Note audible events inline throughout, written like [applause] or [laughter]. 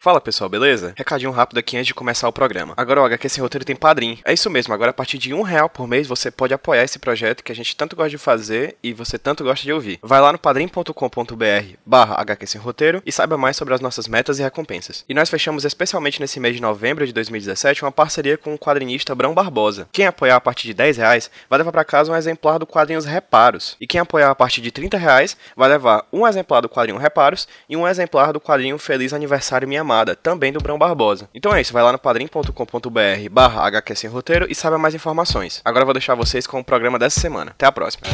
Fala pessoal, beleza? Recadinho rápido aqui antes de começar o programa. Agora o HQ Sem Roteiro tem padrinho. É isso mesmo, agora a partir de um real por mês você pode apoiar esse projeto que a gente tanto gosta de fazer e você tanto gosta de ouvir. Vai lá no padrim.com.br barra HQ Sem Roteiro e saiba mais sobre as nossas metas e recompensas. E nós fechamos especialmente nesse mês de novembro de 2017 uma parceria com o quadrinista Brão Barbosa. Quem apoiar a partir de 10 reais vai levar para casa um exemplar do quadrinhos Reparos. E quem apoiar a partir de 30 reais vai levar um exemplar do quadrinho Reparos e um exemplar do quadrinho Feliz Aniversário Minha Amada, também do Brão Barbosa. Então é isso, vai lá no padrim.com.br barra HQ Sem Roteiro e saiba mais informações. Agora eu vou deixar vocês com o programa dessa semana. Até a próxima.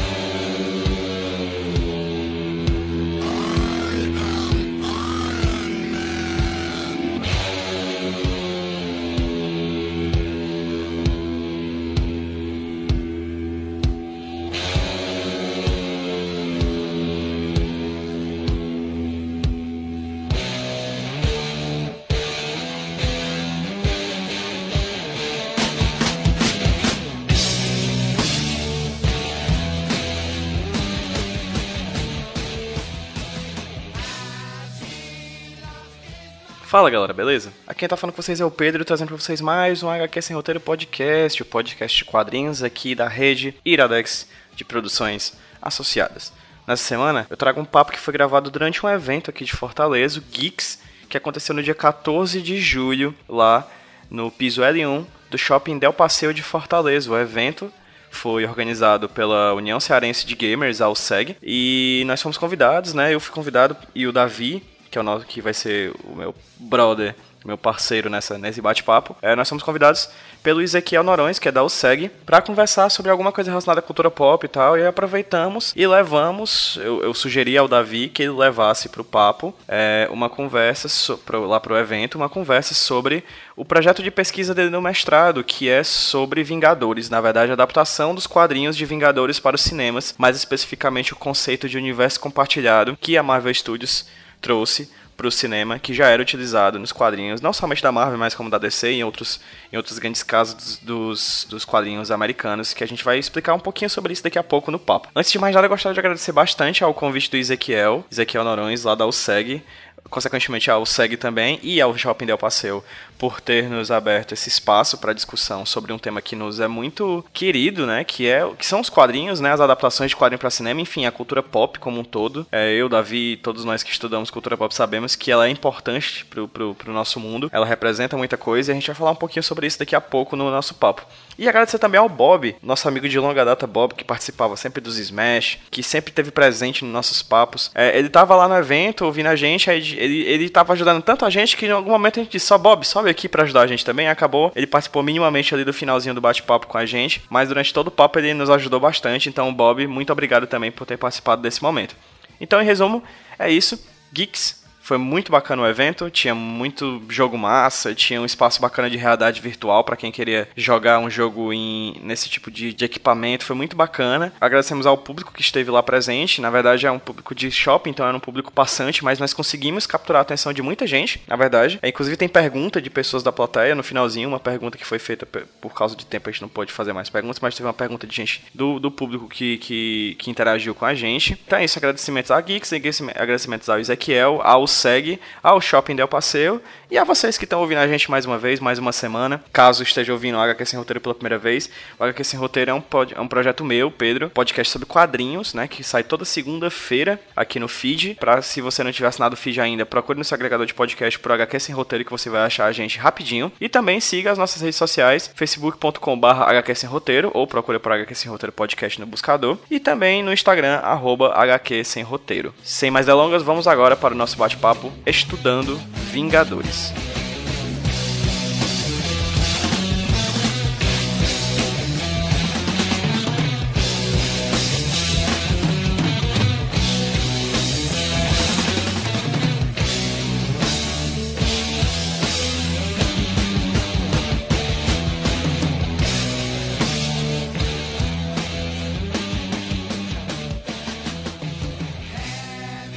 Fala galera, beleza? Aqui quem tá falando com vocês é o Pedro, trazendo pra vocês mais um HQ Sem Roteiro Podcast, o podcast de quadrinhos aqui da rede Iradex de produções associadas. Nessa semana eu trago um papo que foi gravado durante um evento aqui de Fortaleza, o Geeks, que aconteceu no dia 14 de julho, lá no piso L1 do Shopping Del Passeio de Fortaleza. O evento foi organizado pela União Cearense de Gamers, a USEG, e nós fomos convidados, né? Eu fui convidado e o Davi, que é o nosso, que vai ser o meu brother, meu parceiro nessa, nesse bate-papo. É, nós somos convidados pelo Ezequiel Norões, que é da USEG, para conversar sobre alguma coisa relacionada à cultura pop e tal. E aproveitamos e levamos, eu, eu sugeri ao Davi que ele levasse para o papo é, uma conversa, so, pro, lá para o evento, uma conversa sobre o projeto de pesquisa dele no mestrado, que é sobre Vingadores, na verdade, a adaptação dos quadrinhos de Vingadores para os cinemas, mais especificamente o conceito de universo compartilhado que a Marvel Studios trouxe para o cinema, que já era utilizado nos quadrinhos, não somente da Marvel, mas como da DC e em outros, em outros grandes casos dos, dos quadrinhos americanos, que a gente vai explicar um pouquinho sobre isso daqui a pouco no papo. Antes de mais nada, eu gostaria de agradecer bastante ao convite do Ezequiel, Ezequiel Norões, lá da USEG, consequentemente ao SEG também e ao Shopping Del Passeio por ter nos aberto esse espaço para discussão sobre um tema que nos é muito querido, né, que é que são os quadrinhos, né, as adaptações de quadrinho para cinema, enfim, a cultura pop como um todo. É, eu, Davi, todos nós que estudamos cultura pop sabemos que ela é importante pro, pro, pro nosso mundo, ela representa muita coisa e a gente vai falar um pouquinho sobre isso daqui a pouco no nosso papo. E agradecer também ao Bob, nosso amigo de longa data, Bob, que participava sempre dos Smash, que sempre teve presente nos nossos papos. É, ele tava lá no evento ouvindo a gente, ele, ele tava ajudando tanto a gente que em algum momento a gente disse: só Bob, sobe aqui para ajudar a gente também. Acabou, ele participou minimamente ali do finalzinho do bate-papo com a gente, mas durante todo o papo ele nos ajudou bastante. Então, Bob, muito obrigado também por ter participado desse momento. Então, em resumo, é isso. Geeks, foi muito bacana o evento, tinha muito jogo massa, tinha um espaço bacana de realidade virtual para quem queria jogar um jogo em, nesse tipo de, de, equipamento, foi muito bacana. Agradecemos ao público que esteve lá presente, na verdade é um público de shopping, então era um público passante, mas nós conseguimos capturar a atenção de muita gente, na verdade. É, inclusive tem pergunta de pessoas da plateia no finalzinho, uma pergunta que foi feita por causa de tempo, a gente não pôde fazer mais perguntas, mas teve uma pergunta de gente do, do público que, que, que interagiu com a gente. Então é isso, agradecimentos a Geeks, agradecimentos ao Ezequiel, ao segue ao Shopping Del Passeio e a vocês que estão ouvindo a gente mais uma vez, mais uma semana. Caso esteja ouvindo o HQ Sem Roteiro pela primeira vez, o HQ Sem Roteiro é um, pod, é um projeto meu, Pedro, podcast sobre quadrinhos, né, que sai toda segunda-feira aqui no feed. Pra, se você não tiver assinado o feed ainda, procure no seu agregador de podcast pro HQ Sem Roteiro que você vai achar a gente rapidinho. E também siga as nossas redes sociais, facebook.com.br HQ Sem Roteiro, ou procure por HQ Sem Roteiro Podcast no buscador. E também no Instagram, arroba HQ Sem Roteiro. Sem mais delongas, vamos agora para o nosso bate-papo estudando Vingadores.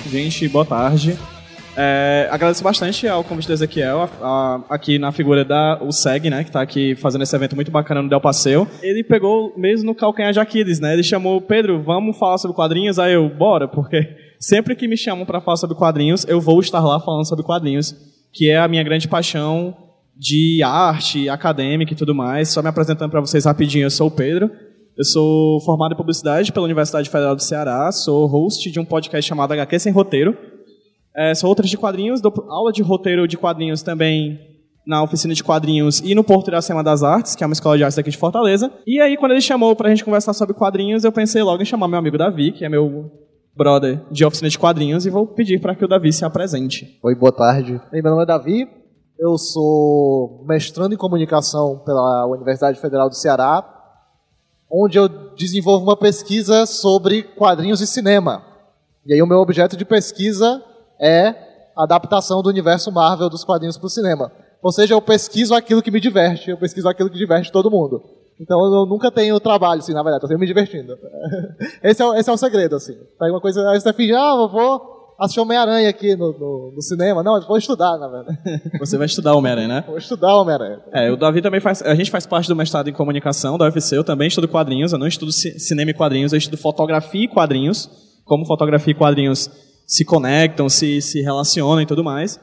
Gente, boa tarde. É, agradeço bastante ao convite do Ezequiel, a, a, aqui na figura da USEG, né, que está aqui fazendo esse evento muito bacana no Del Passeio. Ele pegou mesmo no calcanhar de Aquiles, né? Ele chamou, Pedro, vamos falar sobre quadrinhos? Aí eu, bora, porque sempre que me chamam para falar sobre quadrinhos, eu vou estar lá falando sobre quadrinhos que é a minha grande paixão de arte, acadêmica e tudo mais. Só me apresentando para vocês rapidinho, eu sou o Pedro. Eu sou formado em publicidade pela Universidade Federal do Ceará, sou host de um podcast chamado HQ Sem Roteiro. É, sou outras de quadrinhos, dou aula de roteiro de quadrinhos também na oficina de quadrinhos e no Porto Iracema das Artes, que é uma escola de artes aqui de Fortaleza. E aí, quando ele chamou pra gente conversar sobre quadrinhos, eu pensei logo em chamar meu amigo Davi, que é meu brother de oficina de quadrinhos, e vou pedir para que o Davi se apresente. Oi, boa tarde. meu nome é Davi, eu sou mestrando em comunicação pela Universidade Federal do Ceará, onde eu desenvolvo uma pesquisa sobre quadrinhos e cinema. E aí o meu objeto de pesquisa é a adaptação do universo Marvel dos quadrinhos para o cinema. Ou seja, eu pesquiso aquilo que me diverte, eu pesquiso aquilo que diverte todo mundo. Então eu nunca tenho trabalho, assim, na verdade, estou sempre me divertindo. [laughs] Esse é, o, esse é o segredo, assim. Pega uma coisa, aí você finge, ah, eu vou assistir Homem-Aranha aqui no, no, no, cinema. Não, eu vou estudar, na verdade. [laughs] Você vai estudar Homem-Aranha, né? Vou estudar Homem-Aranha. É, o Davi também faz. A gente faz parte do mestrado em comunicação da UFC, eu também estudo quadrinhos, eu não estudo cinema e quadrinhos, eu estudo fotografia e quadrinhos, como fotografia e quadrinhos se conectam, se, se relacionam e tudo mais.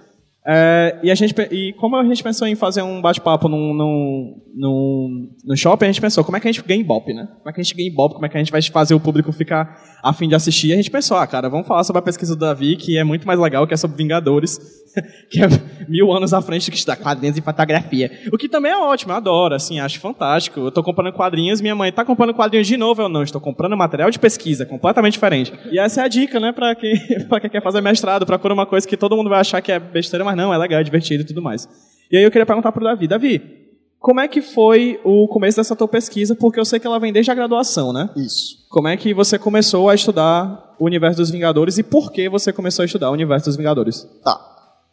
É, e, a gente, e como a gente pensou em fazer um bate-papo num, num, num, no shopping, a gente pensou, como é que a gente ganha Ibope, né? Como é que a gente ganha Ibope, como é que a gente vai fazer o público ficar a fim de assistir? E a gente pensou, ah, cara, vamos falar sobre a pesquisa do Davi, que é muito mais legal, que é sobre Vingadores, [laughs] que é mil anos à frente que estudar quadrinhos e fotografia. O que também é ótimo, eu adoro, assim, acho fantástico. Eu estou comprando quadrinhos, minha mãe está comprando quadrinhos de novo, eu não, estou comprando material de pesquisa, completamente diferente. E essa é a dica, né, para quem, [laughs] pra quem quer fazer mestrado, procura uma coisa que todo mundo vai achar que é besteira, mas não, é legal, é divertido e tudo mais. E aí eu queria perguntar pro Davi, Davi, como é que foi o começo dessa tua pesquisa? Porque eu sei que ela vem desde a graduação, né? Isso. Como é que você começou a estudar o universo dos Vingadores e por que você começou a estudar o universo dos Vingadores? Tá.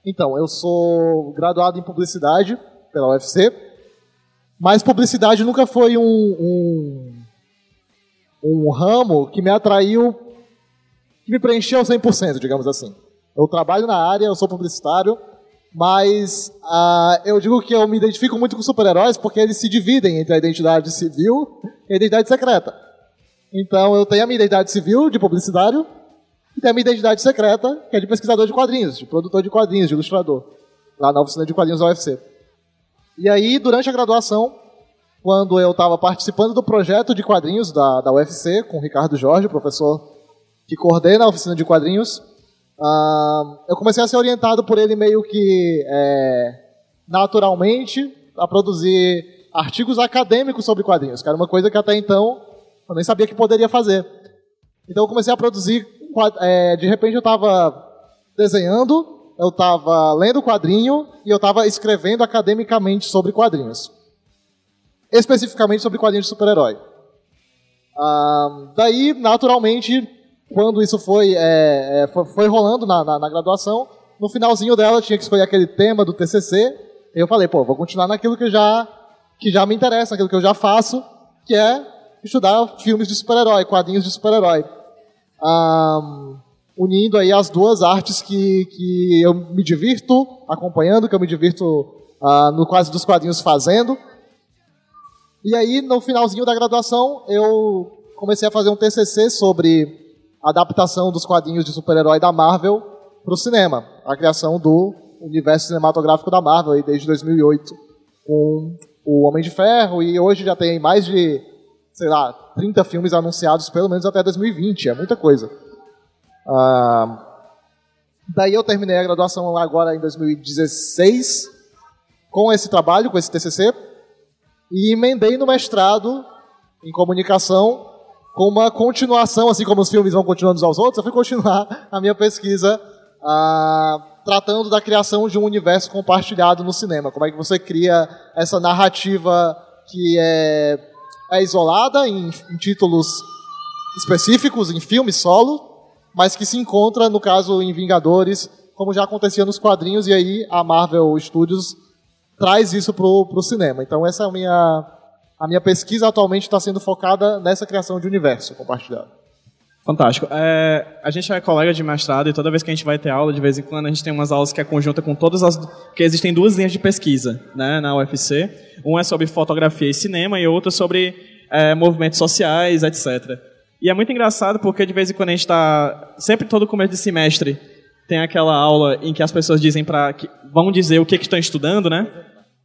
Então, eu sou graduado em publicidade pela UFC, mas publicidade nunca foi um, um, um ramo que me atraiu, que me preencheu 100%, digamos assim. Eu trabalho na área, eu sou publicitário, mas uh, eu digo que eu me identifico muito com super-heróis porque eles se dividem entre a identidade civil e a identidade secreta. Então eu tenho a minha identidade civil de publicitário e tenho a minha identidade secreta, que é de pesquisador de quadrinhos, de produtor de quadrinhos, de ilustrador, lá na oficina de quadrinhos da UFC. E aí, durante a graduação, quando eu estava participando do projeto de quadrinhos da, da UFC, com o Ricardo Jorge, professor que coordena a oficina de quadrinhos, Eu comecei a ser orientado por ele meio que é, naturalmente a produzir artigos acadêmicos sobre quadrinhos, que era uma coisa que até então eu nem sabia que poderia fazer. Então eu comecei a produzir, é, de repente eu estava desenhando, eu estava lendo quadrinho e eu estava escrevendo academicamente sobre quadrinhos. Especificamente sobre quadrinhos de super-herói. Daí, naturalmente, quando isso foi, é, é, foi rolando na, na, na, graduação, no finalzinho dela tinha que escolher aquele tema do TCC, eu falei, pô, vou continuar naquilo que já, que já me interessa, naquilo que eu já faço, que é estudar filmes de super-herói, quadrinhos de super-herói. Um, unindo aí as duas artes que, que eu me divirto acompanhando, que eu me divirto uh, no quase dos quadrinhos fazendo. E aí, no finalzinho da graduação, eu comecei a fazer um TCC sobre adaptação dos quadrinhos de super-herói da Marvel para o cinema. A criação do universo cinematográfico da Marvel aí desde 2008 com o Homem de Ferro e hoje já tem mais de, sei lá, 30 filmes anunciados pelo menos até 2020. É muita coisa. Ah, daí eu terminei a graduação agora em 2016 com esse trabalho, com esse TCC e emendei no mestrado em comunicação com uma continuação, assim como os filmes vão continuando uns aos outros, eu fui continuar a minha pesquisa ah, tratando da criação de um universo compartilhado no cinema. Como é que você cria essa narrativa que é, é isolada em, em títulos específicos, em filmes solo, mas que se encontra, no caso, em Vingadores, como já acontecia nos quadrinhos, e aí a Marvel Studios traz isso para o cinema. Então essa é a minha a minha pesquisa atualmente está sendo focada nessa criação de universo compartilhado. Fantástico. É, a gente é colega de mestrado e toda vez que a gente vai ter aula, de vez em quando, a gente tem umas aulas que é conjunta com todas as. Porque existem duas linhas de pesquisa né, na UFC. Uma é sobre fotografia e cinema e outra sobre é, movimentos sociais, etc. E é muito engraçado porque de vez em quando a gente está. Sempre todo começo de semestre tem aquela aula em que as pessoas dizem para vão dizer o que, que estão estudando, né?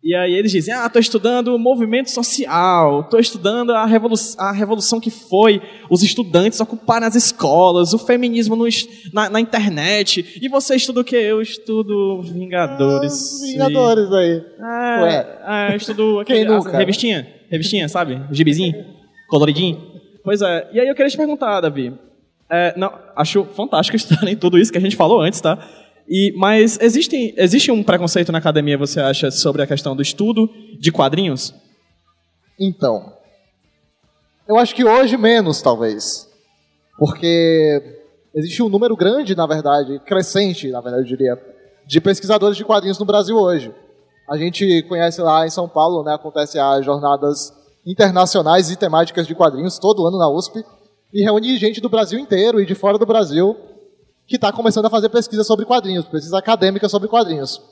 E aí eles dizem, ah, estou estudando movimento social, estou estudando a, revolu a revolução que foi os estudantes ocuparem as escolas, o feminismo no, na, na, internet. E você estuda o quê? Eu estudo Vingadores. Ah, Vingadores e... aí. Ah, Ué. Ah, eu estudo [laughs] aquele, nunca? revistinha, revistinha, sabe? Gibizinho, coloridinho. Pois é. E aí eu queria te perguntar, Davi. É, não, acho fantástico [laughs] estar em tudo isso que a gente falou antes, tá? E, mas existe, existe um preconceito na academia, você acha, sobre a questão do estudo de quadrinhos? Então, eu acho que hoje menos, talvez. Porque existe um número grande, na verdade, crescente, na verdade, eu diria, de pesquisadores de quadrinhos no Brasil hoje. A gente conhece lá em São Paulo, né, acontece as jornadas internacionais e temáticas de quadrinhos todo ano na USP e reúne gente do Brasil inteiro e de fora do Brasil que está começando a fazer pesquisa sobre quadrinhos, pesquisa acadêmica sobre quadrinhos.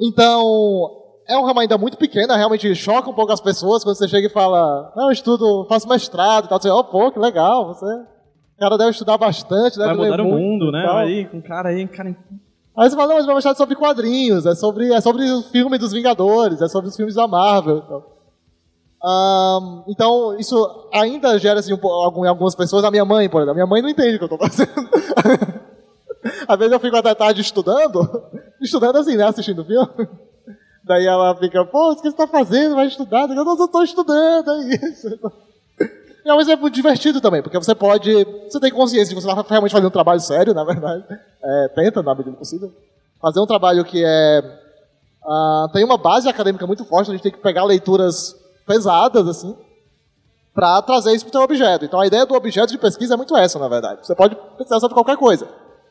Então, é um ramo ainda muito pequeno, realmente choca um pouco as pessoas quando você chega e fala, não, eu estudo, faço mestrado e tal. Você, oh, pô, que legal, você... O cara deve estudar bastante, deve Vai mudar o mundo, né? Aí, com um cara aí, um cara... Aí você fala, não, mas meu mestrado é sobre quadrinhos, é sobre, é sobre o filme dos Vingadores, é sobre os filmes da Marvel. Então, um, então isso ainda gera assim, um, em algumas pessoas. A minha mãe, por exemplo, a minha mãe não entende o que eu estou fazendo. [laughs] Às vezes eu fico até tarde estudando, [laughs] estudando assim, né, assistindo filme. Daí ela fica, pô, o que você está fazendo? Vai estudar? Eu estou estudando, é isso. [laughs] É, é muito divertido também, porque você pode. Você tem consciência de que você está realmente fazendo um trabalho sério, na verdade. É, tenta, na medida possível. Fazer um trabalho que é. Uh, tem uma base acadêmica muito forte, a gente tem que pegar leituras pesadas, assim, para trazer isso para o seu objeto. Então a ideia do objeto de pesquisa é muito essa, na verdade. Você pode pesquisar sobre qualquer coisa.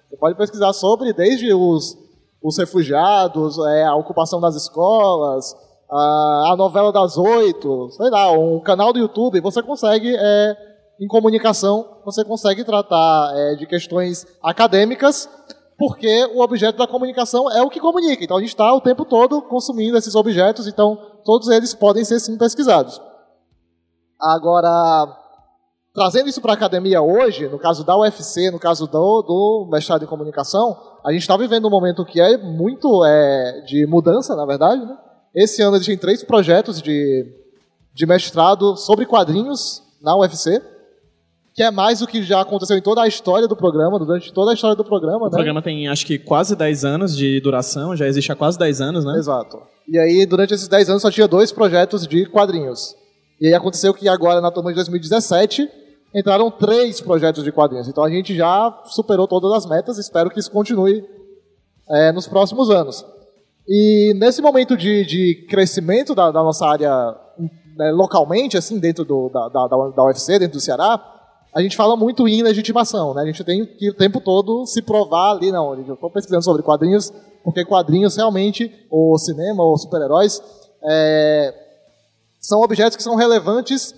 Você pode pesquisar sobre desde os, os refugiados, é, a ocupação das escolas, a, a, novela das oito, sei lá, um canal do YouTube. Você consegue, é, em comunicação, você consegue tratar é, de questões acadêmicas porque o objeto da comunicação é o que comunica. Então a gente está o tempo todo consumindo esses objetos, então todos eles podem ser sim pesquisados. Agora, trazendo isso para a academia hoje, no caso da UFC, no caso do, do mestrado em comunicação, a gente está vivendo um momento que é muito é, de mudança, na verdade. Né? Esse ano existem três projetos de, de mestrado sobre quadrinhos na UFC que é mais do que já aconteceu em toda a história do programa, durante toda a história do programa. O né? programa tem, acho que, quase 10 anos de duração, já existe há quase 10 anos, né? Exato. E aí, durante esses 10 anos, só tinha dois projetos de quadrinhos. E aí aconteceu que agora, na turma de 2017, entraram três projetos de quadrinhos. Então a gente já superou todas as metas, espero que isso continue é, nos próximos anos. E nesse momento de, de crescimento da, da nossa área né, localmente, assim, dentro do, da, da, da UFC, dentro do Ceará, a gente fala muito em legitimação, né? A gente tem que o tempo todo se provar ali, não, eu estou pesquisando sobre quadrinhos, porque quadrinhos realmente, ou cinema, ou super-heróis, é, são objetos que são relevantes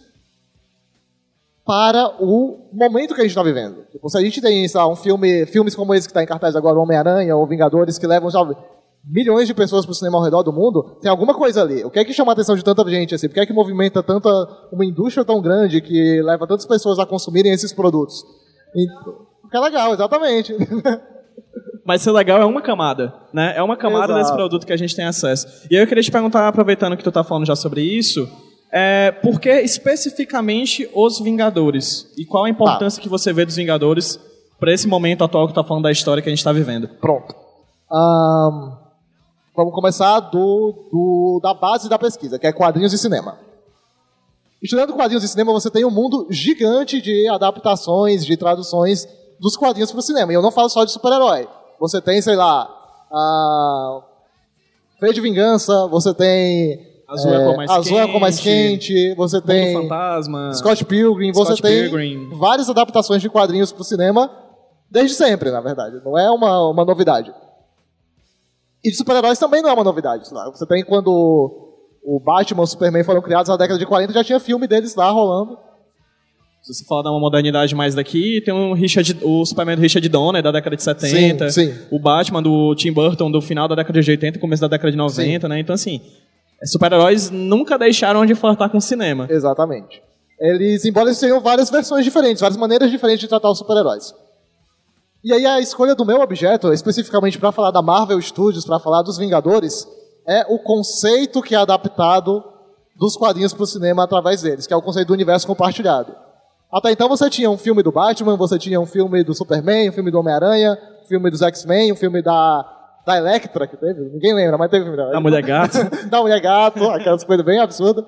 para o momento que a gente está vivendo. Tipo, se a gente tem, um filme, filmes como esse que está em cartaz agora, Homem-Aranha ou Vingadores, que levam, sabe, milhões de pessoas para o cinema ao redor do mundo, tem alguma coisa ali. O que é que chama a atenção de tanta gente assim? Por que é que movimenta tanta uma indústria tão grande que leva tantas pessoas a consumirem esses produtos? Porque é legal, exatamente. [laughs] Mas ser legal é uma camada, né? É uma camada Exato. desse produto que a gente tem acesso. E aí eu queria te perguntar, aproveitando que tu está falando já sobre isso, é, por que especificamente os Vingadores? E qual a importância tá. que você vê dos Vingadores para esse momento atual que tu está falando da história que a gente está vivendo? Pronto. Um, Vamos começar do, do, da base da pesquisa, que é quadrinhos e cinema. Estudando quadrinhos e cinema, você tem um mundo gigante de adaptações, de traduções dos quadrinhos para o cinema. E eu não falo só de super-herói. Você tem, sei lá, a Freio de Vingança, você tem Azul é, é mais Azul quente, é mais quente, você tem Fantasma, Scott Pilgrim, Scott você tem várias adaptações de quadrinhos para o cinema desde sempre, na verdade. Não é uma, uma novidade. E de super-heróis também não é uma novidade. Você tem quando o Batman e o Superman foram criados na década de 40, já tinha filme deles lá rolando. Se você falar de uma modernidade mais daqui, tem um Richard, o Superman do Richard Donner, da década de 70. Sim, sim. O Batman do Tim Burton, do final da década de 80 e começo da década de 90, sim. né? Então, assim, super-heróis nunca deixaram de flertar com o cinema. Exatamente. Eles, embora eles tenham várias versões diferentes, várias maneiras diferentes de tratar os super-heróis. E aí a escolha do meu objeto, especificamente para falar da Marvel Studios, para falar dos Vingadores, é o conceito que é adaptado dos quadrinhos para o cinema através deles, que é o conceito do universo compartilhado. Até então você tinha um filme do Batman, você tinha um filme do Superman, um filme do Homem-Aranha, um filme dos X-Men, um filme da, da Electra, que teve, ninguém lembra, mas teve filme da A Mulher Gato. [laughs] da Mulher Gato, aquelas coisas bem absurdas.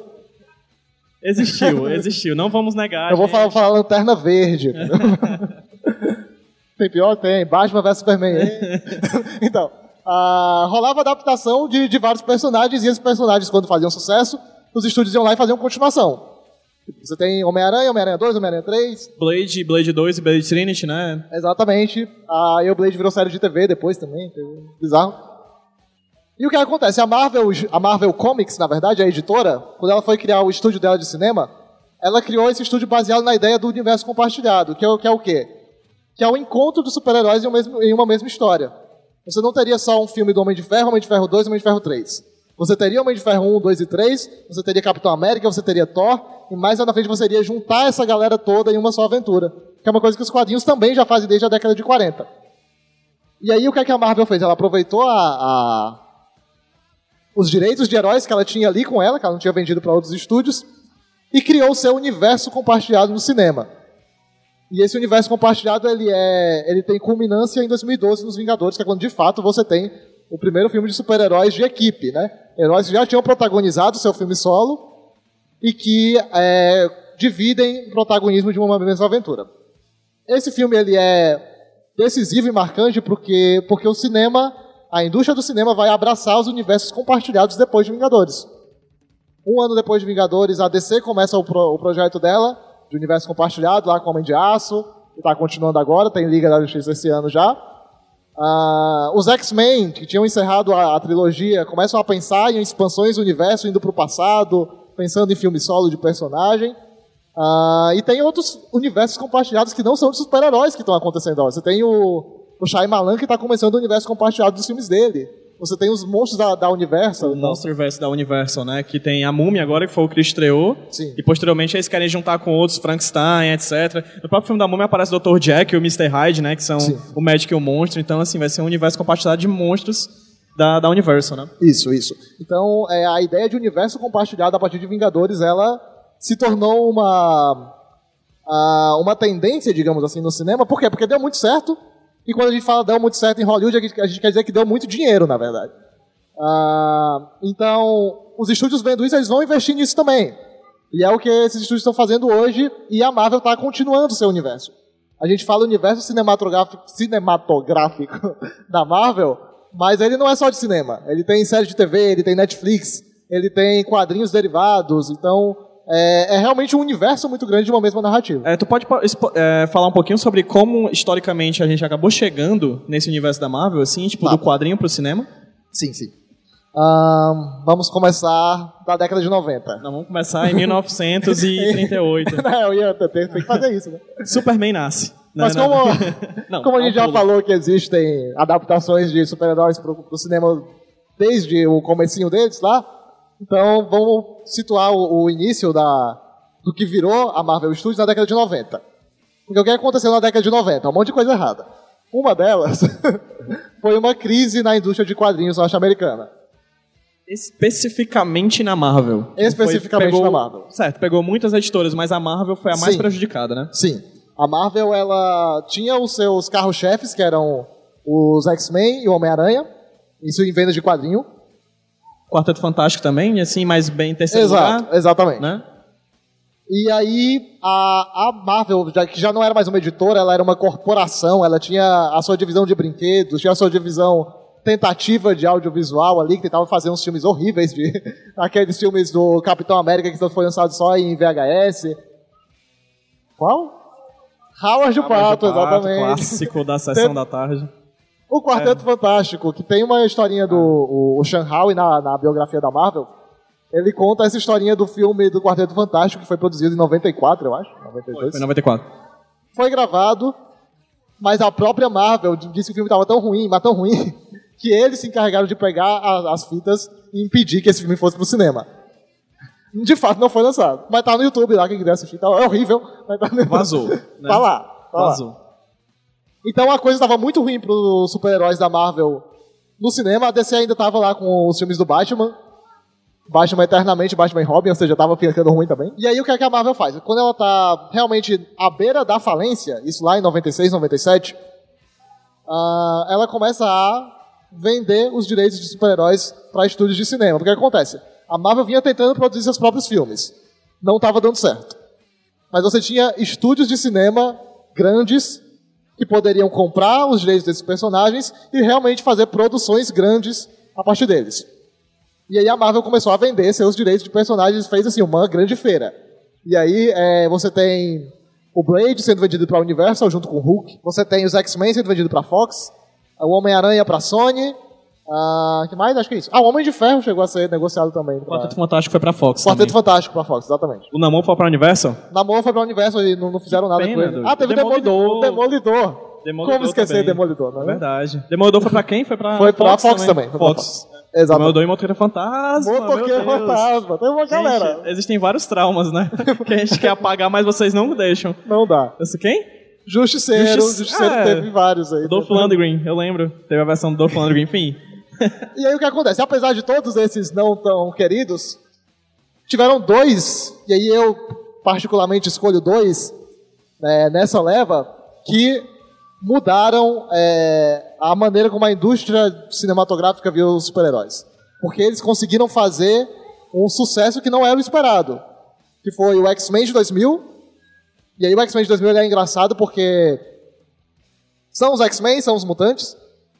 Existiu, existiu. Não vamos negar. Eu vou gente. falar, falar Lanterna Verde. [laughs] tem pior? Tem. Batman vs Superman. [laughs] então, ah, rolava adaptação de, de vários personagens, e esses personagens, quando faziam sucesso, os estúdios iam lá e faziam continuação. Você tem Homem-Aranha, Homem-Aranha 2, Homem-Aranha 3. Blade, Blade 2 e Blade Trinity, né? Exatamente. Aí o Blade virou série de TV depois também. Bizarro. E o que acontece? A Marvel, a Marvel Comics, na verdade, a editora, quando ela foi criar o estúdio dela de cinema, ela criou esse estúdio baseado na ideia do universo compartilhado, que é, que é o quê? Que é o encontro dos super-heróis em, em uma mesma história. Você não teria só um filme do Homem de Ferro, Homem de Ferro 2 e Homem de Ferro 3. Você teria Homem de Ferro 1, 2 e 3, você teria Capitão América, você teria Thor, e mais na frente você iria juntar essa galera toda em uma só aventura. Que é uma coisa que os quadrinhos também já fazem desde a década de 40. E aí o que, é que a Marvel fez? Ela aproveitou a, a- os direitos de heróis que ela tinha ali com ela, que ela não tinha vendido para outros estúdios, e criou o seu universo compartilhado no cinema. E esse universo compartilhado ele é, ele tem culminância em 2012 nos Vingadores, que é quando de fato você tem o primeiro filme de super-heróis de equipe, né? Heróis que já tinham protagonizado seu filme solo e que é, dividem o protagonismo de uma mesma aventura. Esse filme ele é decisivo e marcante porque porque o cinema, a indústria do cinema vai abraçar os universos compartilhados depois de Vingadores. Um ano depois de Vingadores, a DC começa o, pro- o projeto dela, de universo compartilhado, lá com Homem de Aço, que está continuando agora, tem Liga da Justiça esse ano já. Ah, os X-Men, que tinham encerrado a, a trilogia, começam a pensar em expansões do universo, indo para o passado, pensando em filme solo de personagem. Ah, e tem outros universos compartilhados que não são de super-heróis que estão acontecendo. Você tem o, o Shyamalan que está começando o universo compartilhado dos filmes dele. Você tem os monstros da, da Universal. O Monsterverse da Universal, né? Que tem a Múmia agora, que foi o que estreou. Sim. E posteriormente eles querem juntar com outros, Frankenstein, etc. No próprio filme da Múmia aparece o Dr. Jack e o Mr. Hyde, né? Que são Sim. o médico e o monstro. Então, assim, vai ser um universo compartilhado de monstros da, da Universal, né? Isso, isso. Então, é, a ideia de universo compartilhado a partir de Vingadores, ela se tornou uma uma tendência, digamos assim, no cinema. Por quê? Porque deu muito certo. E quando a gente fala deu muito certo em Hollywood, a gente, quer dizer que deu muito dinheiro, na verdade. Ah, então, os estúdios vendo isso, eles vão investir nisso também. E é o que esses estúdios estão fazendo hoje, e a Marvel está continuando seu universo. A gente fala universo cinematográfico, cinematográfico [laughs] da Marvel, mas ele não é só de cinema. Ele tem série de TV, ele tem Netflix, ele tem quadrinhos derivados, então é, é realmente um universo muito grande de uma mesma narrativa. É, tu pode é, falar um pouquinho sobre como, historicamente, a gente acabou chegando nesse universo da Marvel, assim, tipo, Tá. do quadrinho pro cinema? Sim, sim. Ahn, vamos começar da década de 90. Não, vamos começar em 1938. [laughs] Não, eu ia ter, tem que fazer isso, né? Superman nasce. né? Mas Não, como, Não, [laughs] [laughs] como a um gente já pulo. falou que existem adaptações de super-heróis pro, pro cinema desde o comecinho deles lá, então vamos situar o, o início da, do que virou a Marvel Studios na década de 90. Porque o que aconteceu na década de 90? Um monte de coisa errada. Uma delas [laughs] foi uma crise na indústria de quadrinhos norte-americana. Especificamente na Marvel. Especificamente Foi- na Marvel. Certo, pegou muitas editoras, mas a Marvel foi a mais Sim. prejudicada, né? Sim. A Marvel, ela tinha os seus carros-chefes, que eram os X-Men e o Homem-Aranha. Isso em vendas de quadrinho. Quarteto Fantástico também, assim, mais bem em terceiro Exato, lugar, exatamente. né? E aí, a, a Marvel, já, que já não era mais uma editora, ela era uma corporação, ela tinha a sua divisão de brinquedos, tinha a sua divisão tentativa de audiovisual ali, que tentava fazer uns filmes horríveis, de [laughs] aqueles filmes do Capitão América que foi lançado só em VHS. Qual? Howard o Pato, exatamente. Clássico da sessão da [laughs] tarde. O Quarteto Fantástico, que tem uma historinha do o, o Sean Howe na, na biografia da Marvel. Ele conta essa historinha do filme do Quarteto Fantástico, que foi produzido em 94, eu acho. 92. Foi em 94. Foi gravado, mas a própria Marvel disse que o filme estava tão ruim, mas tão ruim, [laughs] que eles se encarregaram de pegar a- as fitas e impedir que esse filme fosse pro cinema. De fato, não foi lançado. Mas tá no YouTube lá, quem quiser assistir. Tá, é horrível, mas tá no Vazou. [laughs] Né? Tá lá. Tá lá. Então a coisa estava muito ruim para os super-heróis da Marvel no cinema. A DC ainda estava lá com os filmes do Batman. Batman Eternamente, Batman Robin, ou seja, estava ficando ruim também. E aí o que, é que a Marvel faz? Quando ela está realmente à beira da falência, isso lá em 96, 97, uh, ela começa a vender os direitos de super-heróis para estúdios de cinema. Porque o que acontece? A Marvel vinha tentando produzir seus próprios filmes. Não estava dando certo. Mas você tinha estúdios de cinema grandes que poderiam comprar os direitos desses personagens e realmente fazer produções grandes a partir deles. E aí a Marvel começou a vender seus direitos de personagens, fez assim uma grande feira. E aí é, você tem o Blade sendo vendido para a Universal junto com o Hulk, você tem os X-Men sendo vendido para a Fox, o Homem-Aranha para a Sony, ah, que mais? Acho que é isso. Ah, o Homem de Ferro chegou a ser negociado também. O Quarteto Fantástico foi pra Fox. O Quarteto também. Fantástico pra Fox, exatamente. O Namor foi pra Universal? Namor foi pra Universal e não, não fizeram nada pena, com ele. doido. Ah, teve Demolidor. Demolidor. Demolidor Como esquecer também. Demolidor, não é? Verdade. Demolidor foi pra quem? Foi pra Foi pra Fox também, foi pra Fox. Exatamente. Demolidor e Motoqueiro Fantasma. Motoqueiro. Fantasma. Tem uma galera. Gente, existem vários traumas, né? [laughs] que a gente quer apagar, mas vocês não deixam. Não dá. Esse quem? Justiceiro. Justice- Justiceiro é. teve vários aí. Dolph Lundgren, eu lembro. Teve a versão do Dolph Lundgren, enfim. E aí o que acontece? Apesar de todos esses não tão queridos, tiveram dois, e aí eu particularmente escolho dois né, nessa leva, que mudaram é, a maneira como a indústria cinematográfica viu os super-heróis. Porque eles conseguiram fazer um sucesso que não era o esperado. Que foi o X-Men de 2000. E aí o X-Men de 2000 ele é engraçado porque são os X-Men, são os mutantes,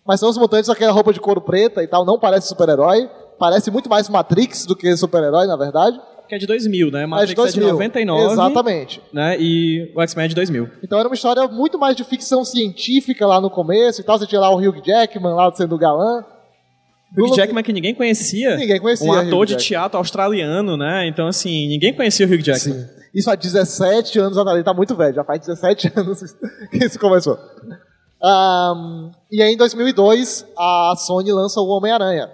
mas são os mutantes aquela roupa de couro preta e tal, não parece super-herói. Parece muito mais Matrix do que super-herói, na verdade. Que é de 2000, né? Mas Matrix é de 99. Exatamente. Né? E o X-Men é de 2000. Então era uma história muito mais de ficção científica lá no começo e tal. Você tinha lá o Hugh Jackman lá sendo o galã. Hugh Jackman que ninguém conhecia. Ninguém conhecia Um ator de teatro australiano, né? Então, assim, ninguém conhecia o Hugh Jackman. Sim. Isso há 17 anos atrás. Ele tá muito velho, já faz 17 [laughs] anos que isso começou. Ahn, e aí, em 2002, a Sony lança o Homem-Aranha,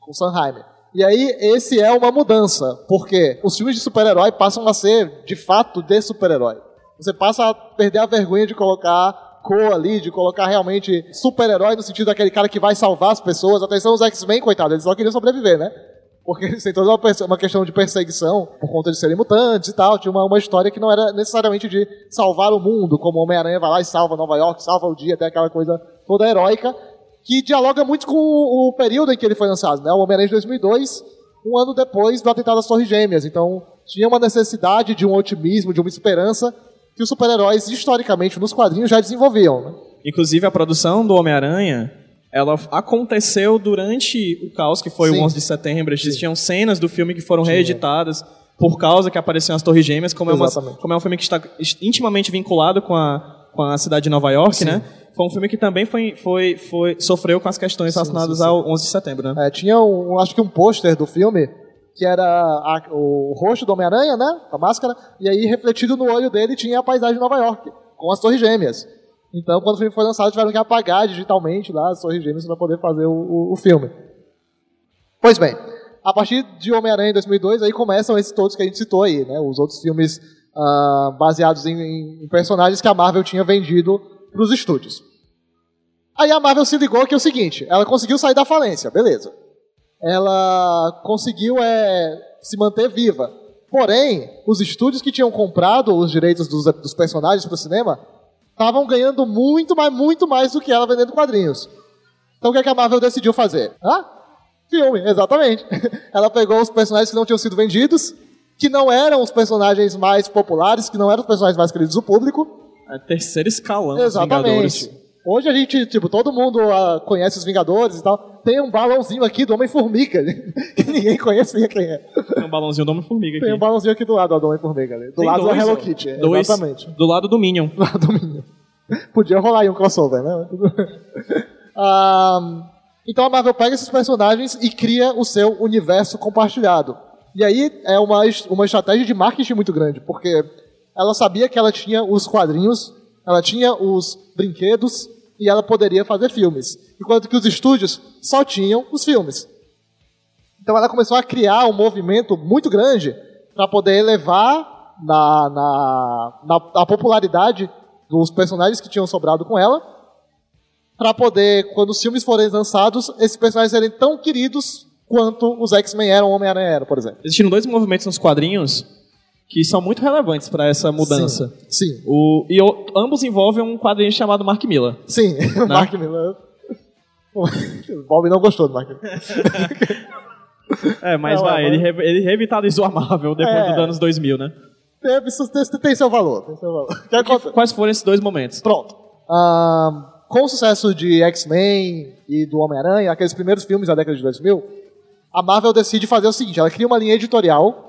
com o Sanheim. E aí, esse é uma mudança, porque os filmes de super-herói passam a ser, de fato, de super-herói. Você passa a perder a vergonha de colocar cor ali, de colocar realmente super-herói no sentido daquele cara que vai salvar as pessoas. Atenção, os X-Men, coitados, eles só queriam sobreviver, né? Porque [laughs] têm toda uma, uma questão de perseguição por conta de serem mutantes e tal. Tinha uma, uma história que não era necessariamente de salvar o mundo, como Homem-Aranha vai lá e salva Nova York, salva o dia, até aquela coisa toda heróica, que dialoga muito com o, o período em que ele foi lançado, né? O Homem-Aranha de 2002, um ano depois do atentado às Torres Gêmeas. Então, tinha uma necessidade de um otimismo, de uma esperança que os super-heróis, historicamente, nos quadrinhos já desenvolviam, né? Inclusive, a produção do Homem-Aranha, ela aconteceu durante o caos que foi Sim. o 11 de setembro. Existiam cenas do filme que foram reeditadas por causa que apareciam as Torres Gêmeas, como é, uma, como é um filme que está intimamente vinculado com a, com a cidade de Nova York, né? Foi um filme que também foi, foi, foi, sofreu com as questões relacionadas sim, sim. ao 11 de setembro, né? É, tinha, um, acho que um pôster do filme que era a- o rosto do Homem-Aranha, né? A máscara, e aí refletido no olho dele tinha a paisagem de Nova York, com as Torres Gêmeas. Então, quando o filme foi lançado, tiveram que apagar digitalmente lá as Torres Gêmeas para poder fazer o, o- o filme. Pois bem, a partir de Homem-Aranha em 2002, aí começam esses todos que a gente citou aí, né? Os outros filmes ah, baseados em, em personagens que a Marvel tinha vendido para os estúdios. Aí a Marvel se ligou que é o seguinte, ela conseguiu sair da falência, beleza. Ela conseguiu é, se manter viva. Porém, os estúdios que tinham comprado os direitos dos, dos personagens para o cinema estavam ganhando muito, mas muito mais do que ela vendendo quadrinhos. Então o que, é que a Marvel decidiu fazer? Hã? Filme, exatamente. [laughs] Ela pegou os personagens que não tinham sido vendidos, que não eram os personagens mais populares, que não eram os personagens mais queridos do público, É terceiro escalão Exatamente. Hoje a gente, tipo, todo mundo ah, conhece os Vingadores e tal. Tem um balãozinho aqui do Homem-Formiga, [laughs] que ninguém conhecia quem é. Tem um balãozinho do Homem-Formiga Tem um aqui. balãozinho aqui do lado ó, do Homem-Formiga. ali. Do Tem lado dois, da Hello. Kitty. é, Dois, Exatamente. do lado do Minion. Do lado do Minion. [laughs] Podia rolar aí um crossover, né? Bem. [laughs] Ah, então a Marvel pega esses personagens e cria o seu universo compartilhado. E aí é uma, uma estratégia de marketing muito grande, porque ela sabia que ela tinha os quadrinhos, ela tinha os brinquedos e ela poderia fazer filmes. Enquanto que os estúdios só tinham os filmes. Então ela começou a criar um movimento muito grande para poder elevar na, na, na, a popularidade dos personagens que tinham sobrado com ela Pra poder, quando os filmes forem lançados, esses personagens serem tão queridos quanto os X-Men eram, Homem-Aranha era, por exemplo. Existiram dois movimentos nos quadrinhos que são muito relevantes para essa mudança. Sim. Sim. O, e o, ambos envolvem um quadrinho chamado Mark Miller. Sim, o [laughs] Mark Miller. O Bob não gostou do Mark Miller. [laughs] É, mas Não, vai, é, ele, re- ele revitalizou a Marvel depois É. dos anos 2000, né? Tem, seu valor. Tem seu valor. Que? Quais foram esses dois momentos? Pronto. Com o sucesso de X-Men e do Homem-Aranha, aqueles primeiros filmes da década de 2000, a Marvel decide fazer o seguinte: ela cria uma linha editorial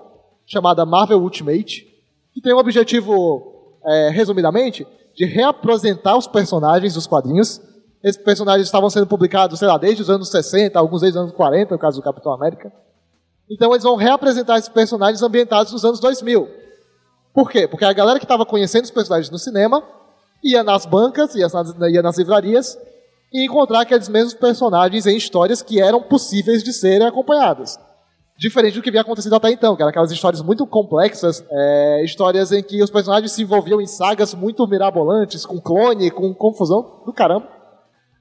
chamada Marvel Ultimate, que tem o objetivo, é, resumidamente, de reapresentar os personagens dos quadrinhos. Esses personagens estavam sendo publicados, sei lá, desde os anos 60, alguns desde os anos 40, no caso do Capitão América. Então eles vão reapresentar esses personagens ambientados nos anos 2000. Por quê? Porque a galera que estava conhecendo os personagens no cinema ia nas bancas, ia nas, ia nas livrarias e encontrar aqueles mesmos personagens em histórias que eram possíveis de serem acompanhadas. Diferente do que havia acontecido até então, que eram aquelas histórias muito complexas, é, histórias em que os personagens se envolviam em sagas muito mirabolantes, com clone, com confusão do caramba.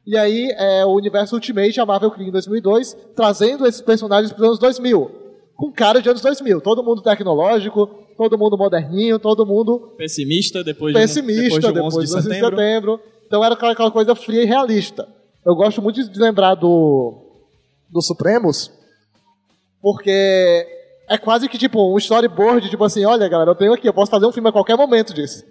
E aí, é, o universo Ultimate, a Marvel cria em 2002, trazendo esses personagens para os anos 2000. Com cara de anos 2000. Todo mundo tecnológico, todo mundo moderninho, todo mundo Pessimista, depois de, pessimista depois de 11 de depois do 11 de setembro. setembro. Então era aquela, aquela coisa fria e realista. Eu gosto muito de lembrar do, do Supremos, porque é quase que tipo um storyboard, tipo assim, olha galera, eu tenho aqui, eu posso fazer um filme a qualquer momento disso.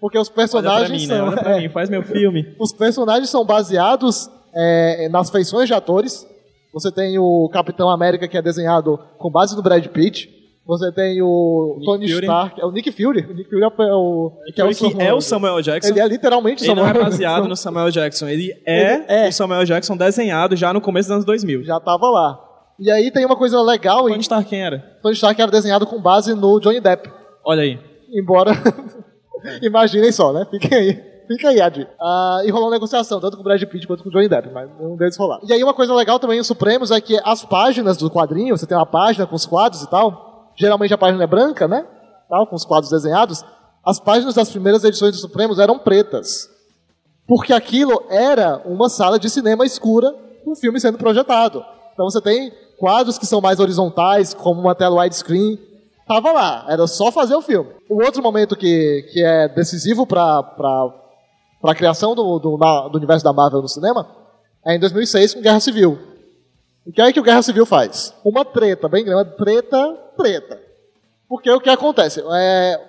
Porque os personagens mim, né? são... Pra [laughs] é, mim, faz meu filme. os personagens são baseados é, nas feições de atores. Você tem o Capitão América, que é desenhado com base no Brad Pitt. Você tem o Nick Tony Fury. Stark, é o Nick Fury. O Nick Fury é o, Que é, o, que é o Samuel Jackson. Ele é literalmente Ele não é Samuel baseado no Samuel Jackson. Ele é, Ele é. o Samuel Jackson desenhado já no começo dos anos 2000. Já tava lá. E aí tem uma coisa legal, Tony Stark quem era? Tony Stark era desenhado com base no Johnny Depp. Olha aí. Embora. [laughs] Imaginem só, né? Fiquem aí. Fica aí, Adi. Ah, e rolou uma negociação, tanto com o Brad Pitt quanto com o Johnny Depp, mas um deles rolar. E aí uma coisa legal também em Supremos é que as páginas do quadrinho, você tem uma página com os quadros e tal, geralmente a página é branca, né? Tal, com os quadros desenhados. As páginas das primeiras edições do Supremos eram pretas. Porque aquilo era uma sala de cinema escura com um filme sendo projetado. Então você tem quadros que são mais horizontais, como uma tela widescreen. Tava lá, era só fazer o filme. O outro momento que, que é decisivo para a criação do, do, do universo da Marvel no cinema é em 2006 com Guerra Civil. O que é que o Guerra Civil faz? Uma treta, bem grande, treta, treta. Porque o que acontece? É,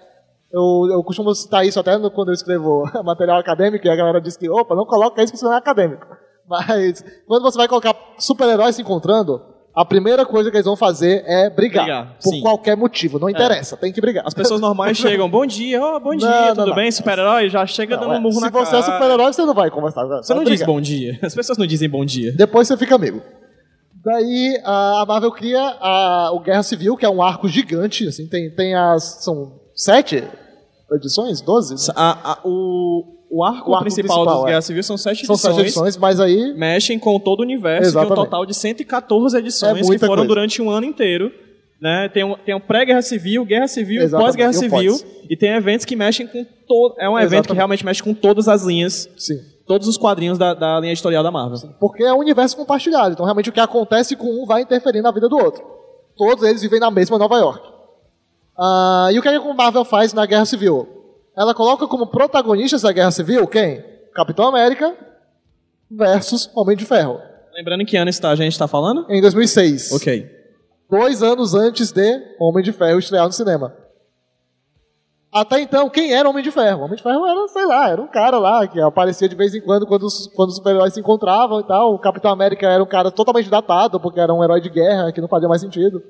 eu, eu costumo citar isso até quando eu escrevo [laughs] material acadêmico e a galera diz que, opa, não coloca isso porque isso não é acadêmico. Mas quando você vai colocar super-heróis se encontrando, a primeira coisa que eles vão fazer é brigar. Brigar, por sim. qualquer motivo. Não interessa, tem que brigar. As pessoas normais [laughs] chegam, bom dia, oh, bom dia, Não, tudo não. bem, super-herói? Já chega dando é, um murro Se na você cara. é super-herói, você não vai conversar. Você não diz bom dia. As pessoas não dizem bom dia. Depois você fica amigo. Daí a Marvel cria a, o Guerra Civil, que é um arco gigante. Assim, tem, tem as. São sete edições? Doze? A- a- o, o arco, O arco principal, principal, dos é. Guerra Civil são sete São edições. sete edições, mas aí. Mexem com todo o universo, um Exatamente. total de 114 edições É que foram coisa. durante um ano inteiro. Né? Tem um, tem um pré-guerra civil, guerra civil, pós-guerra e civil. E tem eventos que mexem com todo. É um evento que realmente mexe com todas as linhas, Sim. todos os quadrinhos da, da linha editorial da Marvel. Porque é um universo compartilhado. Então, realmente, o que acontece com um vai interferir na vida do outro. Todos eles vivem na mesma Nova York. Ah, e o que, é que a Marvel faz na Guerra Civil? Ela coloca como protagonistas da Guerra Civil quem? Capitão América versus Homem de Ferro. Lembrando em que ano está, a gente está falando? Em 2006. Ok. Dois anos antes de Homem de Ferro estrear no cinema. Até então, quem era Homem de Ferro? Homem de Ferro era, sei lá, era um cara lá que aparecia de vez em quando quando os, quando os super-heróis se encontravam e tal. O Capitão América era um cara totalmente datado, porque era um herói de guerra que não fazia mais sentido.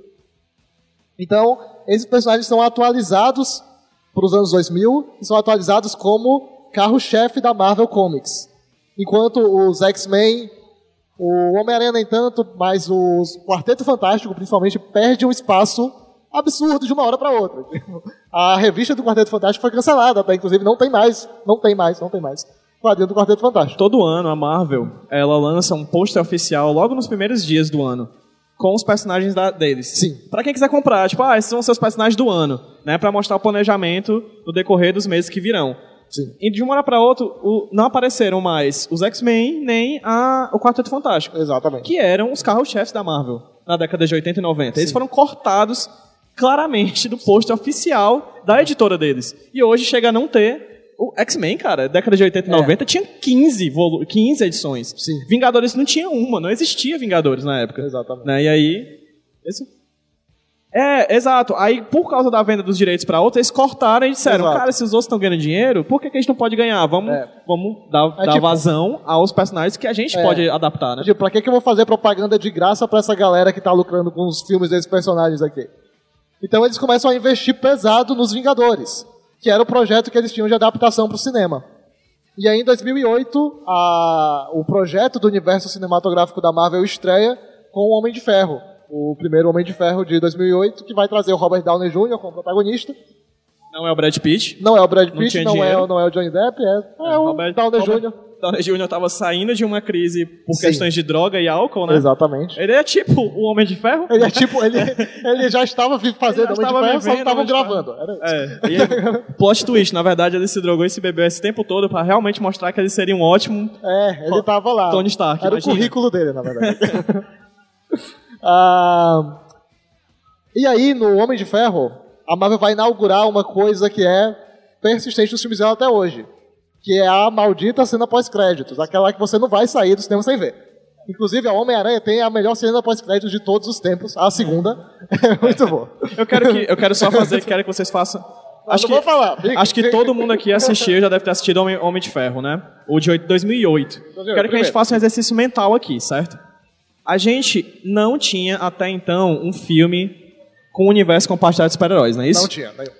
Então, esses personagens são atualizados para os anos 2000 e são atualizados como carro-chefe da Marvel Comics. Enquanto os X-Men, o Homem-Aranha nem tanto, mas o Quarteto Fantástico, principalmente, perde um espaço absurdo de uma hora para outra. A revista do Quarteto Fantástico foi cancelada, até inclusive não tem mais, não tem mais, não tem mais. Quadrinho do Quarteto Fantástico. Todo ano a Marvel ela lança um pôster oficial logo nos primeiros dias do ano com os personagens da- deles. Sim. Pra quem quiser comprar, tipo, ah, esses são os seus personagens do ano, né, Pra mostrar o planejamento no decorrer dos meses que virão. Sim. E de uma hora pra outra, o- não apareceram mais os X-Men nem a, o Quarteto Fantástico, Exatamente. que eram os carros-chefes da Marvel na década de 80 e 90. Eles foram cortados claramente do posto oficial da editora deles. E hoje chega a não ter. O X-Men, cara, década de 80 e 90 tinha 15, volu 15 edições. Sim. Vingadores não tinha uma, não existia Vingadores na época. Exatamente. Né? E aí. esse- É, exato. Aí, por causa da venda dos direitos pra outra, eles cortaram e disseram: Exato. cara, se os outros estão ganhando dinheiro, por que, que a gente não pode ganhar? Vamos, É. vamos dar, É dar tipo- vazão aos personagens que a gente É. pode adaptar, né? Tipo, pra que, que eu vou fazer propaganda de graça pra essa galera que tá lucrando com os filmes desses personagens aqui? Então eles começam a investir pesado nos Vingadores, que era o projeto que eles tinham de adaptação pro cinema. E aí em 2008, a- o projeto do universo cinematográfico da Marvel estreia com o Homem de Ferro. O primeiro Homem de Ferro de 2008, que vai trazer o Robert Downey Jr. como protagonista. Não é o Brad Pitt. Não é o Brad Não Pitt, tinha não, é, dinheiro. não é o Johnny Depp, é, é o Robert- Downey Robert- Jr. Downey Jr. tava saindo de uma crise por Sim. questões de droga e álcool, né? Exatamente. Ele é tipo o Homem de Ferro. Ele é tipo, ele, ele já estava vi- fazendo Ele já Homem de estava Ferro, só não vivendo estavam Homem de Ferro. gravando. Era isso. É, e aí, [laughs] plot twist, na verdade ele se drogou e se bebeu esse tempo todo pra realmente mostrar que ele seria um ótimo É, ele tava lá. Tony Stark, Era imagina. o currículo dele, na verdade. [laughs] Ah, e aí, no Homem de Ferro, a Marvel vai inaugurar uma coisa que é persistente nos filmes dela até hoje. Que é a maldita cena pós-créditos. Aquela que você não vai sair do cinema sem ver. Inclusive, a Homem-Aranha tem a melhor cena pós-créditos de todos os tempos. A segunda é [laughs] muito boa. Eu quero que eu quero só fazer, quero que vocês façam. Acho que, vou falar. Fica- acho que todo mundo aqui assistiu, já deve ter assistido Homem, Homem de Ferro, né? O de oito- 2008. Quero que a gente faça um exercício mental aqui, certo? A gente não tinha até então um filme com um universo compartilhado de super-heróis, não é isso? Não tinha. nenhum.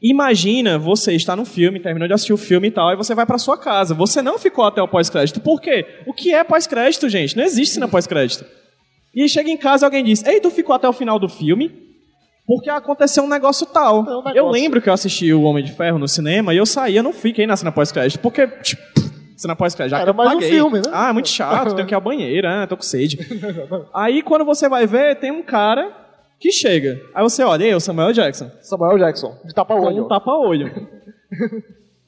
Imagina você estar no filme, terminou de assistir o filme e tal, e você vai pra sua casa. Você não ficou até o pós-crédito. Por quê? O que é pós-crédito, gente? Não existe cena pós-crédito. E chega em casa e alguém diz: Ei, tu ficou até o final do filme? Porque aconteceu um negócio tal. É um negócio. Eu lembro que eu assisti o Homem de Ferro no cinema e eu saí, eu não fiquei na cena pós-crédito. Porque, tipo, cena pós-crédito, já Era mais um paguei. filme, né? Ah, é muito chato, tenho que ir à banheira, ah, tô com sede. [laughs] aí quando você vai ver, tem um cara que chega. Aí você olha, ei, o Samuel Jackson Samuel Jackson, de com tapa-olho. um tapa-olho.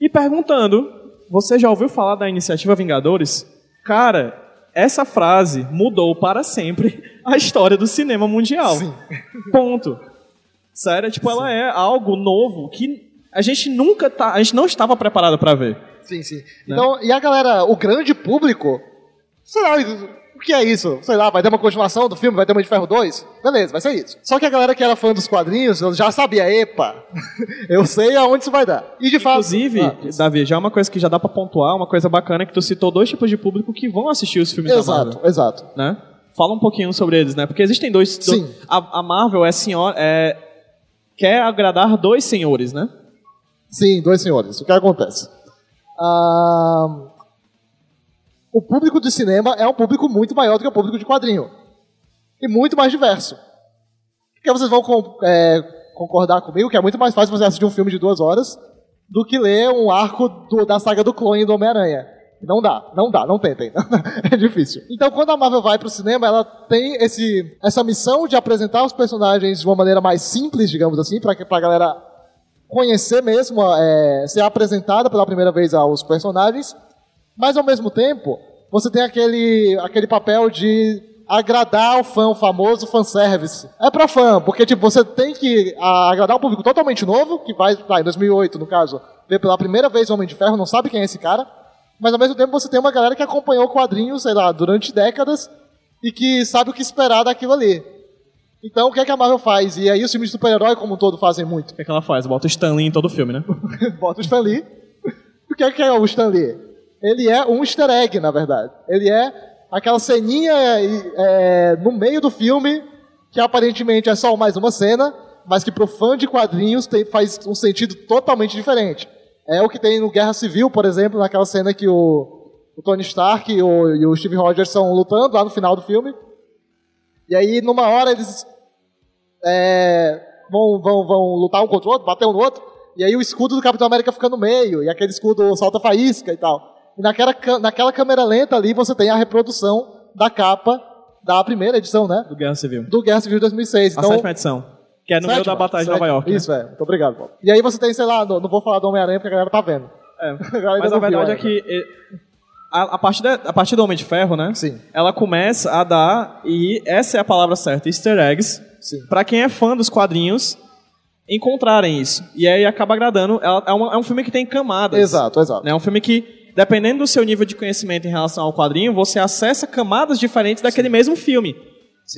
e perguntando: Você já ouviu falar da iniciativa Vingadores? Cara, essa frase mudou para sempre a história do cinema mundial. Sim. Ponto. Sério, tipo, ela é algo novo que a gente nunca tá, a gente não estava preparado para ver. Sim, sim. Então, e a galera, o grande público, sei lá, o que é isso? Sei lá, vai ter uma continuação do filme, vai ter uma de Ferro 2? Beleza, vai ser isso. Só que a galera que era fã dos quadrinhos, eu já sabia, epa, [laughs] eu sei aonde isso vai dar. E de fato... Inclusive, Ah, Davi, já é uma coisa que já dá pra pontuar, uma coisa bacana é que tu citou dois tipos de público que vão assistir os filmes da Marvel. exato, exato. né? Fala um pouquinho sobre eles, né? Porque existem dois. do- Sim. a, a Marvel é senhora. É, quer agradar dois senhores, né? Sim, dois senhores. O que acontece? Ah, o público de cinema é um público muito maior do que o público de quadrinho. E muito mais diverso. Porque vocês vão com- é, concordar comigo que é muito mais fácil você assistir um filme de duas horas do que ler um arco do- da saga do clone do Homem-Aranha. Não dá, não dá, não tentem. [laughs] é difícil. Então, quando a Marvel vai pro cinema, ela tem esse, essa missão de apresentar os personagens de uma maneira mais simples, digamos assim, para a galera conhecer mesmo, é, ser apresentada pela primeira vez aos personagens, mas ao mesmo tempo você tem aquele, aquele papel de agradar o fã, o famoso fanservice. É pra fã, porque tipo, você tem que a- agradar um público totalmente novo, que vai, tá, em 2008 no caso, ver pela primeira vez o Homem de Ferro, não sabe quem é esse cara, mas ao mesmo tempo você tem uma galera que acompanhou quadrinhos, sei lá, durante décadas e que sabe o que esperar daquilo ali. Então, o que, é que a Marvel faz? E aí os filmes de super-herói como um todo fazem muito. O que, é que ela faz? Bota o Stan Lee em todo o filme, né? [laughs] Bota o Stan Lee. O que é, que é o Stan Lee? Ele é um easter egg, na verdade. Ele é aquela ceninha é, no meio do filme, que aparentemente é só mais uma cena, mas que pro fã de quadrinhos tem, faz um sentido totalmente diferente. É o que tem no Guerra Civil, por exemplo, naquela cena que o, o Tony Stark e o, e o Steve Rogers estão lutando lá no final do filme. E aí, numa hora, eles é, vão, vão, vão lutar um contra o outro, bater um no outro, e aí o escudo do Capitão América fica no meio, e aquele escudo solta faísca e tal. E naquela, naquela câmera lenta ali você tem a reprodução da capa da primeira edição, né? Do Guerra Civil. Do Guerra Civil de 2006. A Então, sétima edição. Que é no meio da sétima, Batalha de sétima. Nova York. né? Isso, é. Muito obrigado, Paulo. E aí você tem, sei lá, não, não vou falar do Homem-Aranha porque a galera tá vendo. É. [laughs] Ainda Mas a verdade é que a, a, partir da- a partir do Homem de Ferro, né? Sim. Ela começa a dar, e essa é a palavra certa, easter eggs, Sim. pra quem é fã dos quadrinhos encontrarem isso. E aí acaba agradando. Ela- É, uma- é um filme que tem camadas. Exato, exato. É um filme que, dependendo do seu nível de conhecimento em relação ao quadrinho, você acessa camadas diferentes daquele mesmo filme.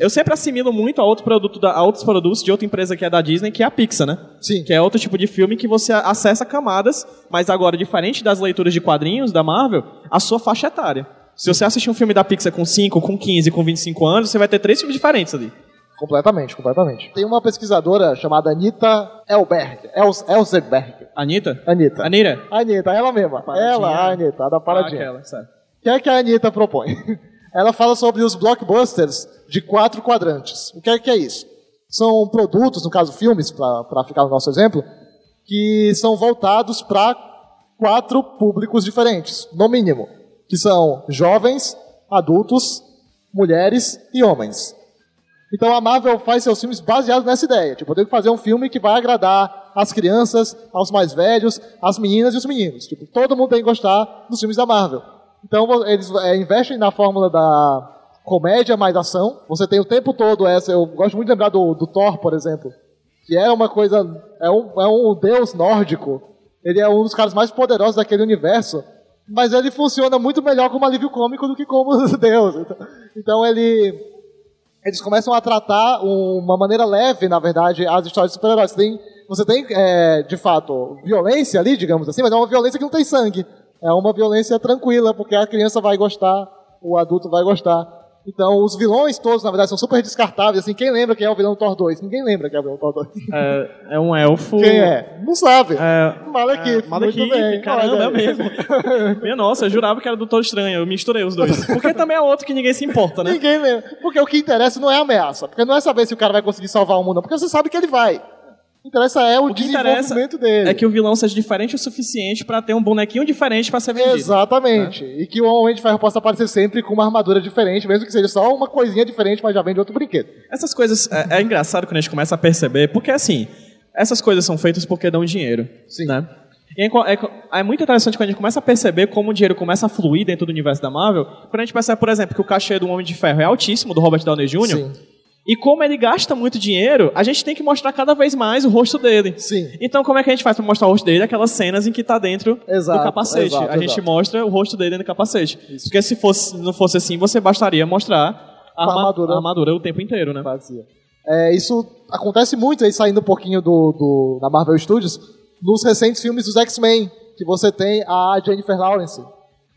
Eu sempre assimilo muito a, outro produto da, a outros produtos de outra empresa que é da Disney, que é a Pixar, né? Sim. Que é outro tipo de filme que você acessa camadas, mas agora, diferente das leituras de quadrinhos da Marvel, a sua faixa etária. Se você assistir um filme da Pixar com 5, com 15, com 25 anos, você vai ter três filmes diferentes ali. Completamente, completamente. Tem uma pesquisadora chamada Anita Elberg. Els, Elzerberg. Anitta? Anitta. Anira? Anitta, ela mesma. Paradinha. Ela, a Anitta, a da paradinha. Ah, aquela. O que é que a Anitta propõe? [laughs] Ela fala sobre os blockbusters de quatro quadrantes. O que é que é isso? São produtos, no caso filmes, para ficar no nosso exemplo, que são voltados para quatro públicos diferentes, no mínimo, que são jovens, adultos, mulheres e homens. Então a Marvel faz seus filmes baseados nessa ideia. Tipo, eu tenho que fazer um filme que vai agradar as crianças, aos mais velhos, as meninas e os meninos. Tipo, todo mundo tem que gostar dos filmes da Marvel. Então eles é, investem na fórmula da comédia mais ação. Você tem o tempo todo essa. Eu gosto muito de lembrar do, do Thor, por exemplo, que é uma coisa. É um, é um deus nórdico. Ele é um dos caras mais poderosos daquele universo. Mas ele funciona muito melhor como alívio cômico do que como [laughs] deus. Então, então ele eles começam a tratar uma maneira leve, na verdade, as histórias de super-heróis. Tem, você tem é, de fato, violência ali, digamos assim, mas é uma violência que não tem sangue. É uma violência tranquila, porque a criança vai gostar, o adulto vai gostar. Então, os vilões todos, na verdade, são super descartáveis. Assim, quem lembra quem é o vilão do Thor 2? Ninguém lembra quem é o vilão do Thor 2. É, é um elfo. Quem é? Não sabe. É, Malekith, é, Malekith, caramba, é mesmo. Minha nossa, eu jurava que era do Doutor Estranho, eu misturei os dois. Porque também é outro que ninguém se importa, né? Ninguém lembra. Porque o que interessa não é a ameaça. Porque não é saber se o cara vai conseguir salvar o mundo, não. Porque você sabe que ele vai. Interessa é o, O desenvolvimento dele. É que o vilão seja diferente o suficiente pra ter um bonequinho diferente pra ser vendido. Exatamente. E que o Homem de Ferro possa aparecer sempre com uma armadura diferente, mesmo que seja só uma coisinha diferente, mas já vem de outro brinquedo. Essas coisas é, é engraçado quando a gente começa a perceber, porque assim, essas coisas são feitas porque dão dinheiro. Sim. Né? E é, é é muito interessante quando a gente começa a perceber como o dinheiro começa a fluir dentro do universo da Marvel. Quando a gente percebe, por exemplo, que o cachê do Homem de Ferro é altíssimo, do Robert Downey Jr., Sim. E como ele gasta muito dinheiro, a gente tem que mostrar cada vez mais o rosto dele. Sim. Então, como é que a gente faz pra mostrar o rosto dele? Aquelas cenas em que tá dentro Exato, do capacete. exato, a gente exato. mostra o rosto dele dentro do capacete. Porque se fosse, não fosse assim, você bastaria mostrar a, A arma- armadura. a armadura o tempo inteiro, né? Vazia. É, isso acontece muito aí, saindo um pouquinho do, do, da Marvel Studios, nos recentes filmes dos X-Men, que você tem a Jennifer Lawrence.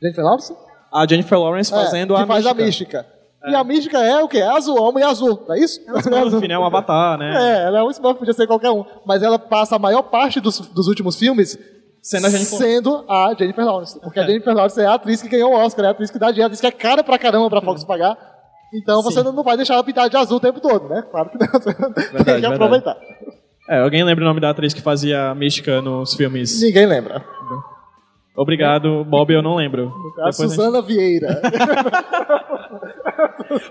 Jennifer Lawrence? A Jennifer Lawrence É, fazendo que a faz mística. a mística. E a mística é o quê? É azul, homem azul, não é isso? Smurf, né? [laughs] Um avatar, né? É, ela é um Smurf, podia ser qualquer um. Mas ela passa a maior parte dos, dos últimos filmes Sendo a Jennifer- sendo a Jennifer Lawrence. Porque a Jennifer Lawrence é a atriz que ganhou o Oscar, é a atriz que dá dinheiro, a atriz que é cara pra caramba pra Fox pagar. Então você não, não vai deixar ela pintar de azul o tempo todo, né? Claro que não. [laughs] Tem que verdade. aproveitar. É, alguém lembra o nome da atriz que fazia a mística nos filmes? Ninguém lembra. Obrigado, Bob, eu não lembro. A Depois a gente- Suzana Vieira. [laughs]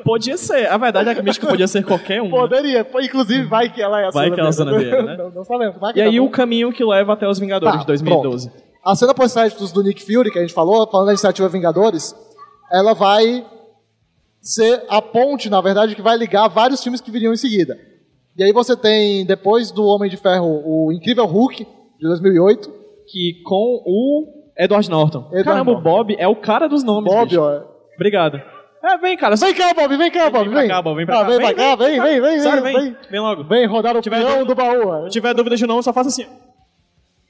Podia ser, a verdade é que mística podia ser qualquer um. Poderia. Pô, Inclusive, vai que ela é a Vai Suzana que ela é a Suzana Vieira, né? [laughs] Não, não sabemos. Vai E tá aí bom. o caminho que leva até os Vingadores Tá, de 2012. pronto. A cena pós-créditos do Nick Fury, que a gente falou, falando da iniciativa Vingadores, ela vai ser a ponte, na verdade, que vai ligar vários filmes que viriam em seguida. E aí você tem, depois do Homem de Ferro, o Incrível Hulk, de 2008. Que com o Edward Norton. Edward Caramba, o Norton. Bob é o cara dos nomes, Bob, bicho. ó. Obrigado. É, vem, cara. Vem cá, Bob, vem cá, Bob, vem pra vem. cá, Bob, vem pra Ah, cá. Vem pra cá, vem, vem, vem, Sério, vem. vem. Vem, Vem logo. Vem rodar o Tiver peão dúvida- do baú. Se tiver dúvida de novo, só faça assim.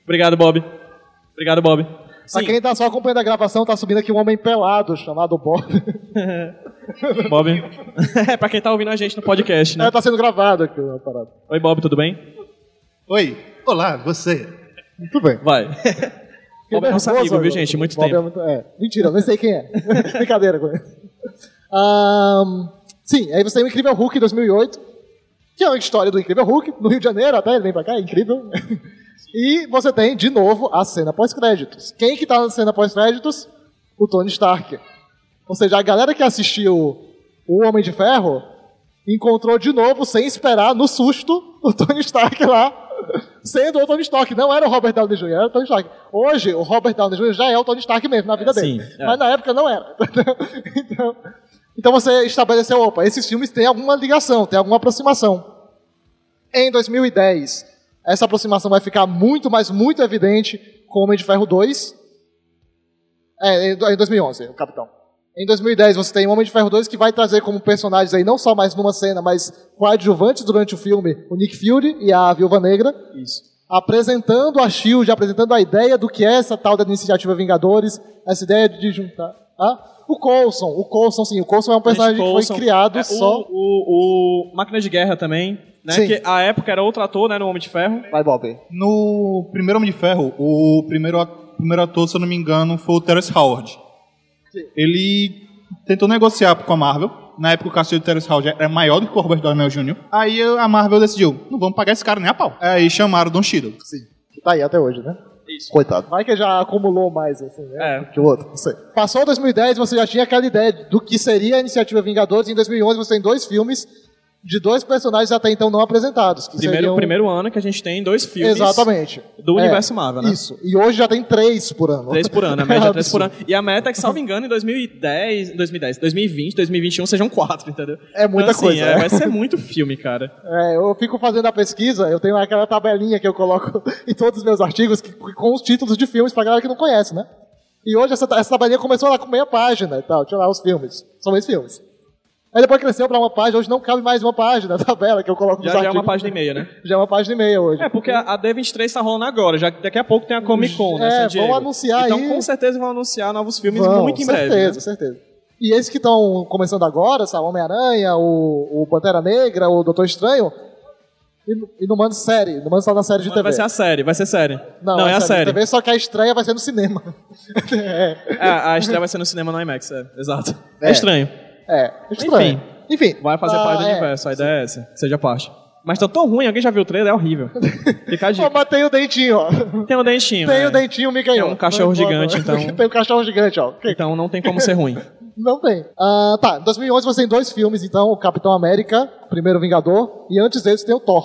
Obrigado, Bob. Obrigado, Bob. Pra Sim, quem tá só acompanhando a gravação, tá subindo aqui um homem pelado, chamado Bob. [laughs] [laughs] Bob. é, [laughs] pra quem tá ouvindo a gente no podcast, né? É, tá sendo gravado aqui a parada. Oi, Bob, tudo bem? Oi, olá, você. Muito bem. Vai. Bob é nosso nervoso amigo, viu, gente? Muito Bob tempo. É muito, é. Mentira, eu nem sei quem é. [laughs] Brincadeira com ele. Ahn, sim, aí você tem o Incrível Hulk 2008, que é uma história do Incrível Hulk, no Rio de Janeiro até, ele vem pra cá, é incrível. [laughs] E você tem, de novo, a cena pós-créditos. Quem que tá na cena pós-créditos? O Tony Stark. Ou seja, a galera que assistiu o Homem de Ferro encontrou de novo, sem esperar, no susto, o Tony Stark lá, sendo o Tony Stark. Não era o Robert Downey Jr., era o Tony Stark. Hoje, o Robert Downey Jr. já é o Tony Stark mesmo na vida É, dele. sim, é. Mas na época não era. [laughs] então, então você estabeleceu, opa, esses filmes têm alguma ligação, têm alguma aproximação. Em 2010, essa aproximação vai ficar muito, mas muito evidente com Homem de Ferro 2. É, em 2011, o Capitão. Em 2010 você tem o Homem de Ferro 2 que vai trazer como personagens aí não só mais numa cena, mas coadjuvantes durante o filme, o Nick Fury e a Viúva Negra, Isso. apresentando a SHIELD, apresentando a ideia do que é essa tal da iniciativa Vingadores, essa ideia de juntar... Ah? O Coulson, o Coulson sim, o Coulson é um personagem que Coulson. foi criado É, só... O, o, o Máquina de Guerra também, né? Sim. Que a época era outro ator, né? No Homem de Ferro. Vai, Bob. No primeiro Homem de Ferro, o primeiro, a- primeiro ator, se eu não me engano, foi o Terence Howard. Ele tentou negociar com a Marvel. Na época o cachê do Terence Howard era maior do que o Robert Downey Jr. Aí a Marvel decidiu, não vamos pagar esse cara nem a pau. Aí chamaram o Don Cheadle. Sim. Que tá aí até hoje, né? Isso. Coitado. Vai que já acumulou mais, assim, né? É. Que o outro, não sei. Passou 2010, você já tinha aquela ideia do que seria a iniciativa Vingadores. Em 2011 você tem dois filmes de dois personagens até então não apresentados. Que Primeiro, seriam... primeiro ano que a gente tem dois filmes Exatamente. do É, universo Marvel, né? Isso. E hoje já tem três por ano. Três por ano, a média é três por [laughs] ano. E a meta é que, salvo engano, em 2010, 2010, 2020, 2021 sejam quatro, entendeu? É muita Então, assim, coisa, é, né? vai ser muito filme, cara. É, eu fico fazendo a pesquisa, eu tenho aquela tabelinha que eu coloco [laughs] em todos os meus artigos que- com os títulos de filmes pra galera que não conhece, né? E hoje essa, essa tabelinha começou lá com meia página e tal, tinha lá os filmes. São esses filmes. Aí depois cresceu pra uma página, hoje não cabe mais uma página, a tabela que eu coloco nos Já, já é uma página e meia, né? Já é uma página e meia hoje. É, porque a, a D23 tá rolando agora, já daqui a pouco tem a Comic Con, né? É, vão anunciar então, aí- com certeza vão anunciar novos filmes Vão, muito em certeza, breve. né? certeza. E esses que estão começando agora, sabe, Homem-Aranha, o, o Pantera Negra, o Doutor Estranho, e, no- e não manda série, não manda só na série de TV. Vai ser a série, vai ser série. Não, é a de série. TV, só que a estreia vai ser no cinema. [laughs] é, É, a estreia vai ser no cinema no IMAX, é, exato. É, É. estranho. É, estranho. Enfim. Vai fazer ah, parte do é. universo, a ideia é essa, que seja parte. Mas tá tão ruim, alguém já viu o trailer? É horrível. [laughs] Fica a dica. mas tem o dentinho, ó. Tem o dentinho. Tem é. o dentinho, me ganhou. É um cachorro Não gigante, então. [laughs] tem um cachorro gigante, ó. Então não tem como ser ruim. [laughs] Não tem. Ah, tá, em 2011 você tem dois filmes, então, o Capitão América, Primeiro Vingador, e antes deles tem o Thor.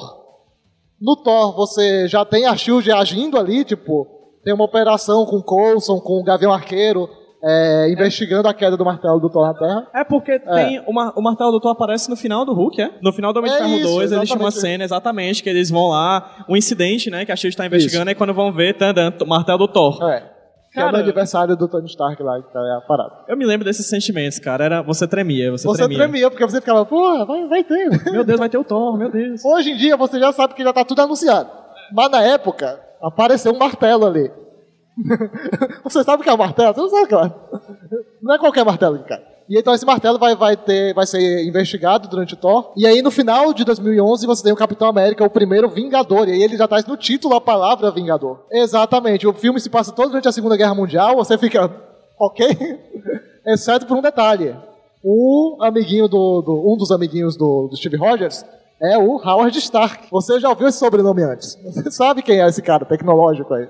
No Thor você já tem a SHIELD agindo ali, tipo, tem uma operação com o Coulson, com o Gavião Arqueiro, é, investigando a queda do martelo do Thor na Terra. É porque tem o, mar, o martelo do Thor aparece no final do Hulk, é? No final do Homem de É Ferro isso, 2, existe uma cena exatamente que eles vão lá, um incidente, né, que a Shield tá investigando, e quando vão ver, o martelo do Thor. É. Que é Cara- do aniversário do Tony Stark lá, que tá é a parada. Eu me lembro desses sentimentos, cara. Era, você tremia, você, Você tremia. tremia, porque você ficava, porra, vai, vai ter. [laughs] Meu Deus, vai ter o Thor, meu Deus. Hoje em dia você já sabe que já tá tudo anunciado. Mas na época, apareceu um martelo ali. [laughs] você sabe o que é um martelo? Você não sabe, claro. Não é qualquer martelo cai. E então esse martelo vai, vai, ter, vai ser investigado durante o Thor. E aí no final de 2011 você tem o Capitão América, o primeiro Vingador. E aí ele já traz no título a palavra Vingador. Exatamente. O filme se passa todo durante a Segunda Guerra Mundial. Você fica, [laughs] ok? Exceto por um detalhe. O amiguinho do, do- um dos amiguinhos do, do Steve Rogers é o Howard Stark. Você já ouviu esse sobrenome antes? Você sabe quem é esse cara tecnológico aí?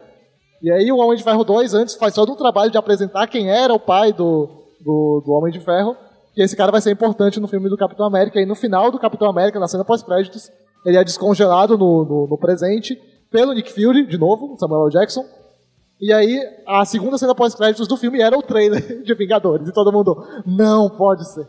E aí o Homem de Ferro 2 antes faz todo um trabalho de apresentar quem era o pai do, do, do Homem de Ferro. Que esse cara vai ser importante no filme do Capitão América. E no final do Capitão América, na cena pós-créditos, ele é descongelado no, no, no presente pelo Nick Fury, de novo, Samuel. Jackson. E aí, a segunda cena pós-créditos do filme era o trailer [laughs] de Vingadores. E todo mundo, não pode ser.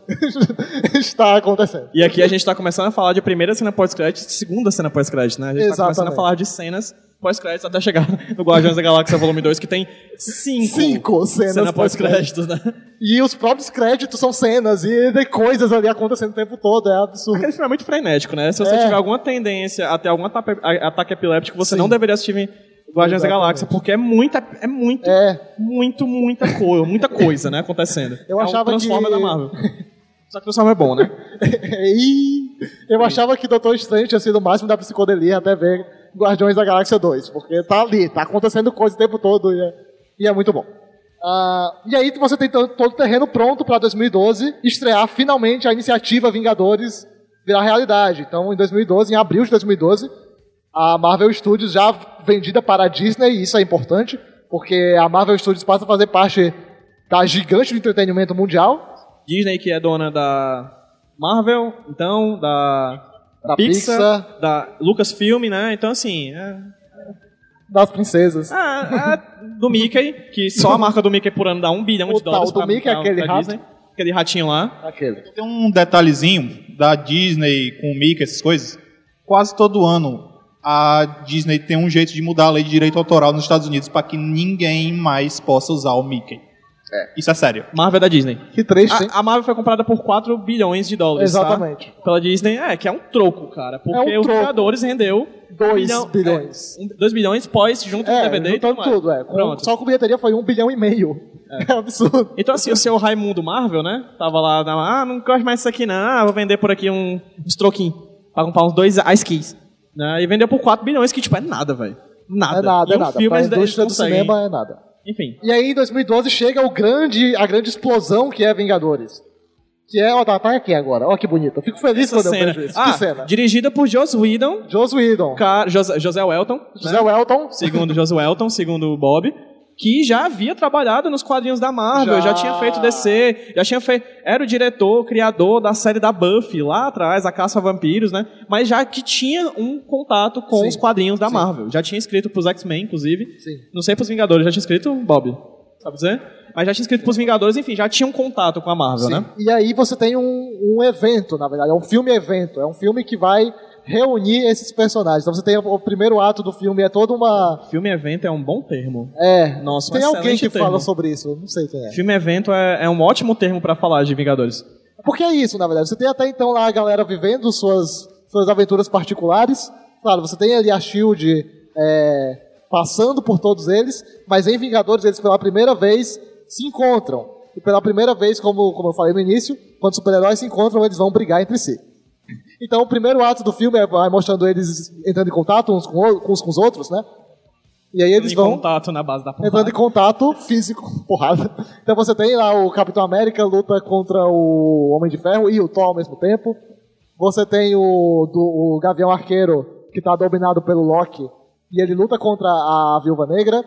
[laughs] Está acontecendo. E aqui a gente tá começando a falar de primeira cena pós-crédito e segunda cena pós-crédito, né? A gente tá começando a falar de cenas pós-créditos até chegar [laughs] no Guardiões da Galáxia Volume 2, que tem cinco, Cinco cenas cena pós-créditos, né? E os próprios créditos são cenas e tem coisas ali acontecendo o tempo todo. É absurdo. Aquele filme é muito frenético, né? Se você É. tiver alguma tendência a ter algum ataque, ataque epiléptico, você não deveria assistir Guardiões da. Galáxia, porque é muita, é muito, É. muito, muita coisa, muita coisa, né, acontecendo. Eu é achava um Transformer que- da Marvel. Só que o Transformer é bom, né? [laughs] e eu achava que Doutor Estranho tinha sido o máximo da psicodelia até ver Guardiões da Galáxia 2. Porque tá ali, tá acontecendo coisa o tempo todo e é, e é muito bom. Ah, e aí você tem to- todo o terreno pronto para 2012 estrear finalmente a iniciativa Vingadores virar realidade. Então, em 2012, em abril de 2012, a Marvel Studios já vendida para a Disney, e isso é importante, porque a Marvel Studios passa a fazer parte da gigante do entretenimento mundial, Disney, que é dona da Marvel, então, da, da Pixar, Pixar da Lucasfilm, né? Então, assim, é, Das princesas. Ah, ah, do Mickey, que só a marca do Mickey por ano dá um bilhão O de dólares. tal do Mickey, pra- aquele rato. Disney. Aquele ratinho lá. Aquele. Tem um detalhezinho da Disney com o Mickey, essas coisas. Quase todo ano a Disney tem um jeito de mudar a lei de direito autoral nos Estados Unidos para que ninguém mais possa usar o Mickey. Isso é sério. Marvel da Disney. Que triste, hein? A, a Marvel foi comprada por 4 bilhões de dólares. tá? Exatamente. Pela Disney. É, que é um troco, cara. Porque É um os troco. Vingadores rendeu 2 bilhão- bilhões. 2 bilhões pós, junto com o É, DVD e tudo tudo, é. Pronto. só com bilheteria foi um bilhão e meio. É, absurdo. Então, assim, o seu Raimundo Marvel, né? Tava lá, ah, não gosto mais disso aqui, não. Ah, vou vender por aqui um, uns troquinhos. Pra comprar uns dois ice keys. Né? E vendeu por 4 bilhões, que, tipo, é nada, velho. Nada. É nada, E é um nada. filme Pra eles indústria do cinema é nada. Enfim. E aí, em 2012, chega o grande, a grande explosão que é Vingadores. Que é, ó, tá, tá aqui agora. Ó, que bonito. Eu fico feliz Essa quando eu cena. vejo isso. Ah, que cena. dirigida por Joss Whedon, Joss Whedon. cara, José, José Welton, José né? Welton. segundo José Welton, segundo Bob, que já havia trabalhado nos quadrinhos da Marvel, já, Já. tinha feito DC, já tinha feito, era o diretor, criador da série da Buffy lá atrás, a Caça a Vampiros, né? Mas já que tinha um contato com Sim. os quadrinhos da Sim. Marvel, já tinha escrito pros X-Men, inclusive. Sim. Não sei pros Vingadores, já tinha escrito Bob, sabe dizer? Mas já tinha escrito pros Vingadores, enfim, já tinha um contato com a Marvel, né? E aí você tem um, um evento, na verdade. É um filme-evento. É um filme que vai reunir esses personagens. Então você tem o, primeiro ato do filme, é toda uma... Filme evento é um bom termo. É. Nossa, um tem alguém excelente que termo. fala sobre isso. Não sei quem é. Filme evento é, é um ótimo termo pra falar de Vingadores. Porque é isso, na verdade. Você tem até então lá a galera vivendo suas, suas aventuras particulares. Claro, você tem ali a Shield é, passando por todos eles, mas em Vingadores eles pela primeira vez se encontram. E pela primeira vez, como, como eu falei no início, quando super-heróis se encontram, eles vão brigar entre si. Então o primeiro ato do filme é vai mostrando eles entrando em contato uns com, uns com os outros, né? E aí eles em vão contato na base da porrada. entrando em contato físico, [laughs] porrada. Então você tem lá o Capitão América luta contra o Homem de Ferro e o Thor ao mesmo tempo. Você tem o, do, o Gavião Arqueiro, que está dominado pelo Loki, e ele luta contra a Viúva Negra.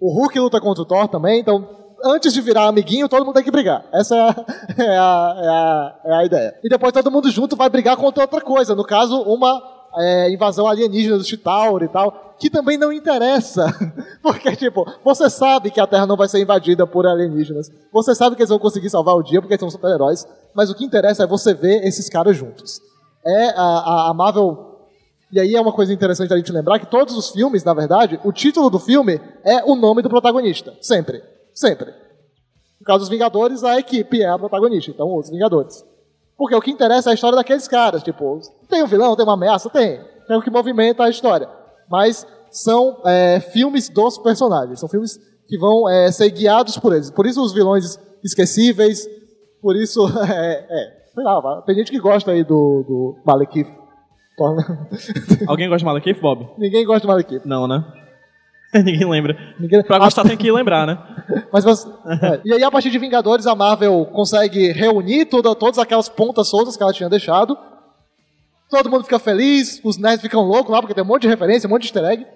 O Hulk luta contra o Thor também, então antes de virar amiguinho, todo mundo tem que brigar. Essa é a, [laughs] é a, é a, é a ideia. E depois todo mundo junto vai brigar contra outra coisa. No caso, uma é, invasão alienígena do Chitauri e tal, que também não interessa. [laughs] Porque, tipo, você sabe que a Terra não vai ser invadida por alienígenas. Você sabe que eles vão conseguir salvar o dia porque eles são super-heróis. Mas o que interessa é você ver esses caras juntos. É a, a, a Marvel e aí é uma coisa interessante a gente lembrar que todos os filmes, na verdade, o título do filme é o nome do protagonista. Sempre. Sempre. No caso dos Vingadores, a equipe é a protagonista. Então, os Vingadores. Porque o que interessa é a história daqueles caras. Tipo, tem um vilão, tem uma ameaça? Tem. É o que movimenta a história. Mas são é, filmes dos personagens. São filmes que vão é, ser guiados por eles. Por isso os vilões esquecíveis. Por isso, [laughs] é, é, sei lá, tem gente que gosta aí do, do Malekith. Alguém gosta de Malekith, Bob? Ninguém gosta de Malekith. Não, né? [laughs] Ninguém lembra. Ninguém... Pra gostar tem que lembrar, né? [laughs] Mas você- é. E aí, a partir de Vingadores, a Marvel consegue reunir toda, todas aquelas pontas soltas que ela tinha deixado. Todo mundo fica feliz, os nerds ficam loucos lá, porque tem um monte de referência, um monte de easter egg.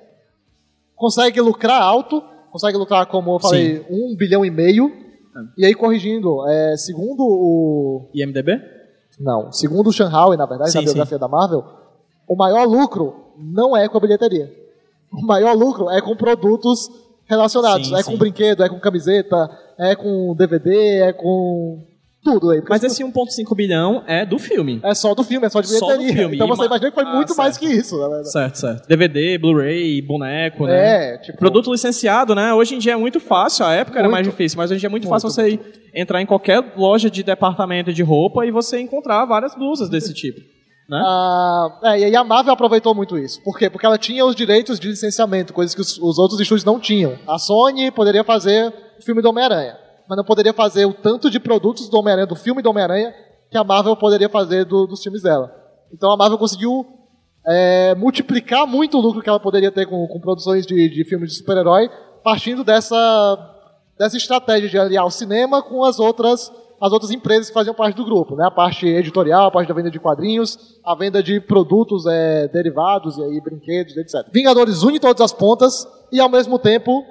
Consegue lucrar alto, consegue lucrar, como eu falei, um bilhão e meio. E aí, corrigindo, é, segundo o. IMDB? Não, segundo o Shanghai, na verdade, Sim, na biografia da Marvel, o maior lucro não é com a bilheteria. O maior lucro é com produtos relacionados. Sim, é sim. com brinquedo, é com camiseta, é com DVD, é com tudo aí. Mas esse 1.5 bilhão é do filme. É só do filme, é só de Só do bilheteria. filme. Então você ma- imagina que foi Ah, muito mais certo. que isso, na verdade. Certo, certo. DVD, Blu-ray, boneco, né? É, tipo. Produto licenciado, né? Hoje em dia é muito fácil, a época era Muito. mais difícil, mas hoje em dia é muito, Muito, fácil você entrar em qualquer loja de departamento de roupa e você encontrar várias blusas desse tipo. Né? Ah, é, e a Marvel aproveitou muito isso. Por quê? Porque ela tinha os direitos de licenciamento, coisas que os, os outros estúdios não tinham. A Sony poderia fazer o filme do Homem-Aranha, mas não poderia fazer o tanto de produtos do Homem-Aranha, do filme do Homem-Aranha, que a Marvel poderia fazer do- dos filmes dela. Então a Marvel conseguiu é, multiplicar muito o lucro que ela poderia ter com, com produções de, de filmes de super-herói, partindo dessa, dessa estratégia de aliar o cinema com as outras, as outras empresas que faziam parte do grupo. Né? A parte editorial, a parte da venda de quadrinhos, a venda de produtos é, derivados, e aí brinquedos, etc. Vingadores une todas as pontas e, ao mesmo tempo,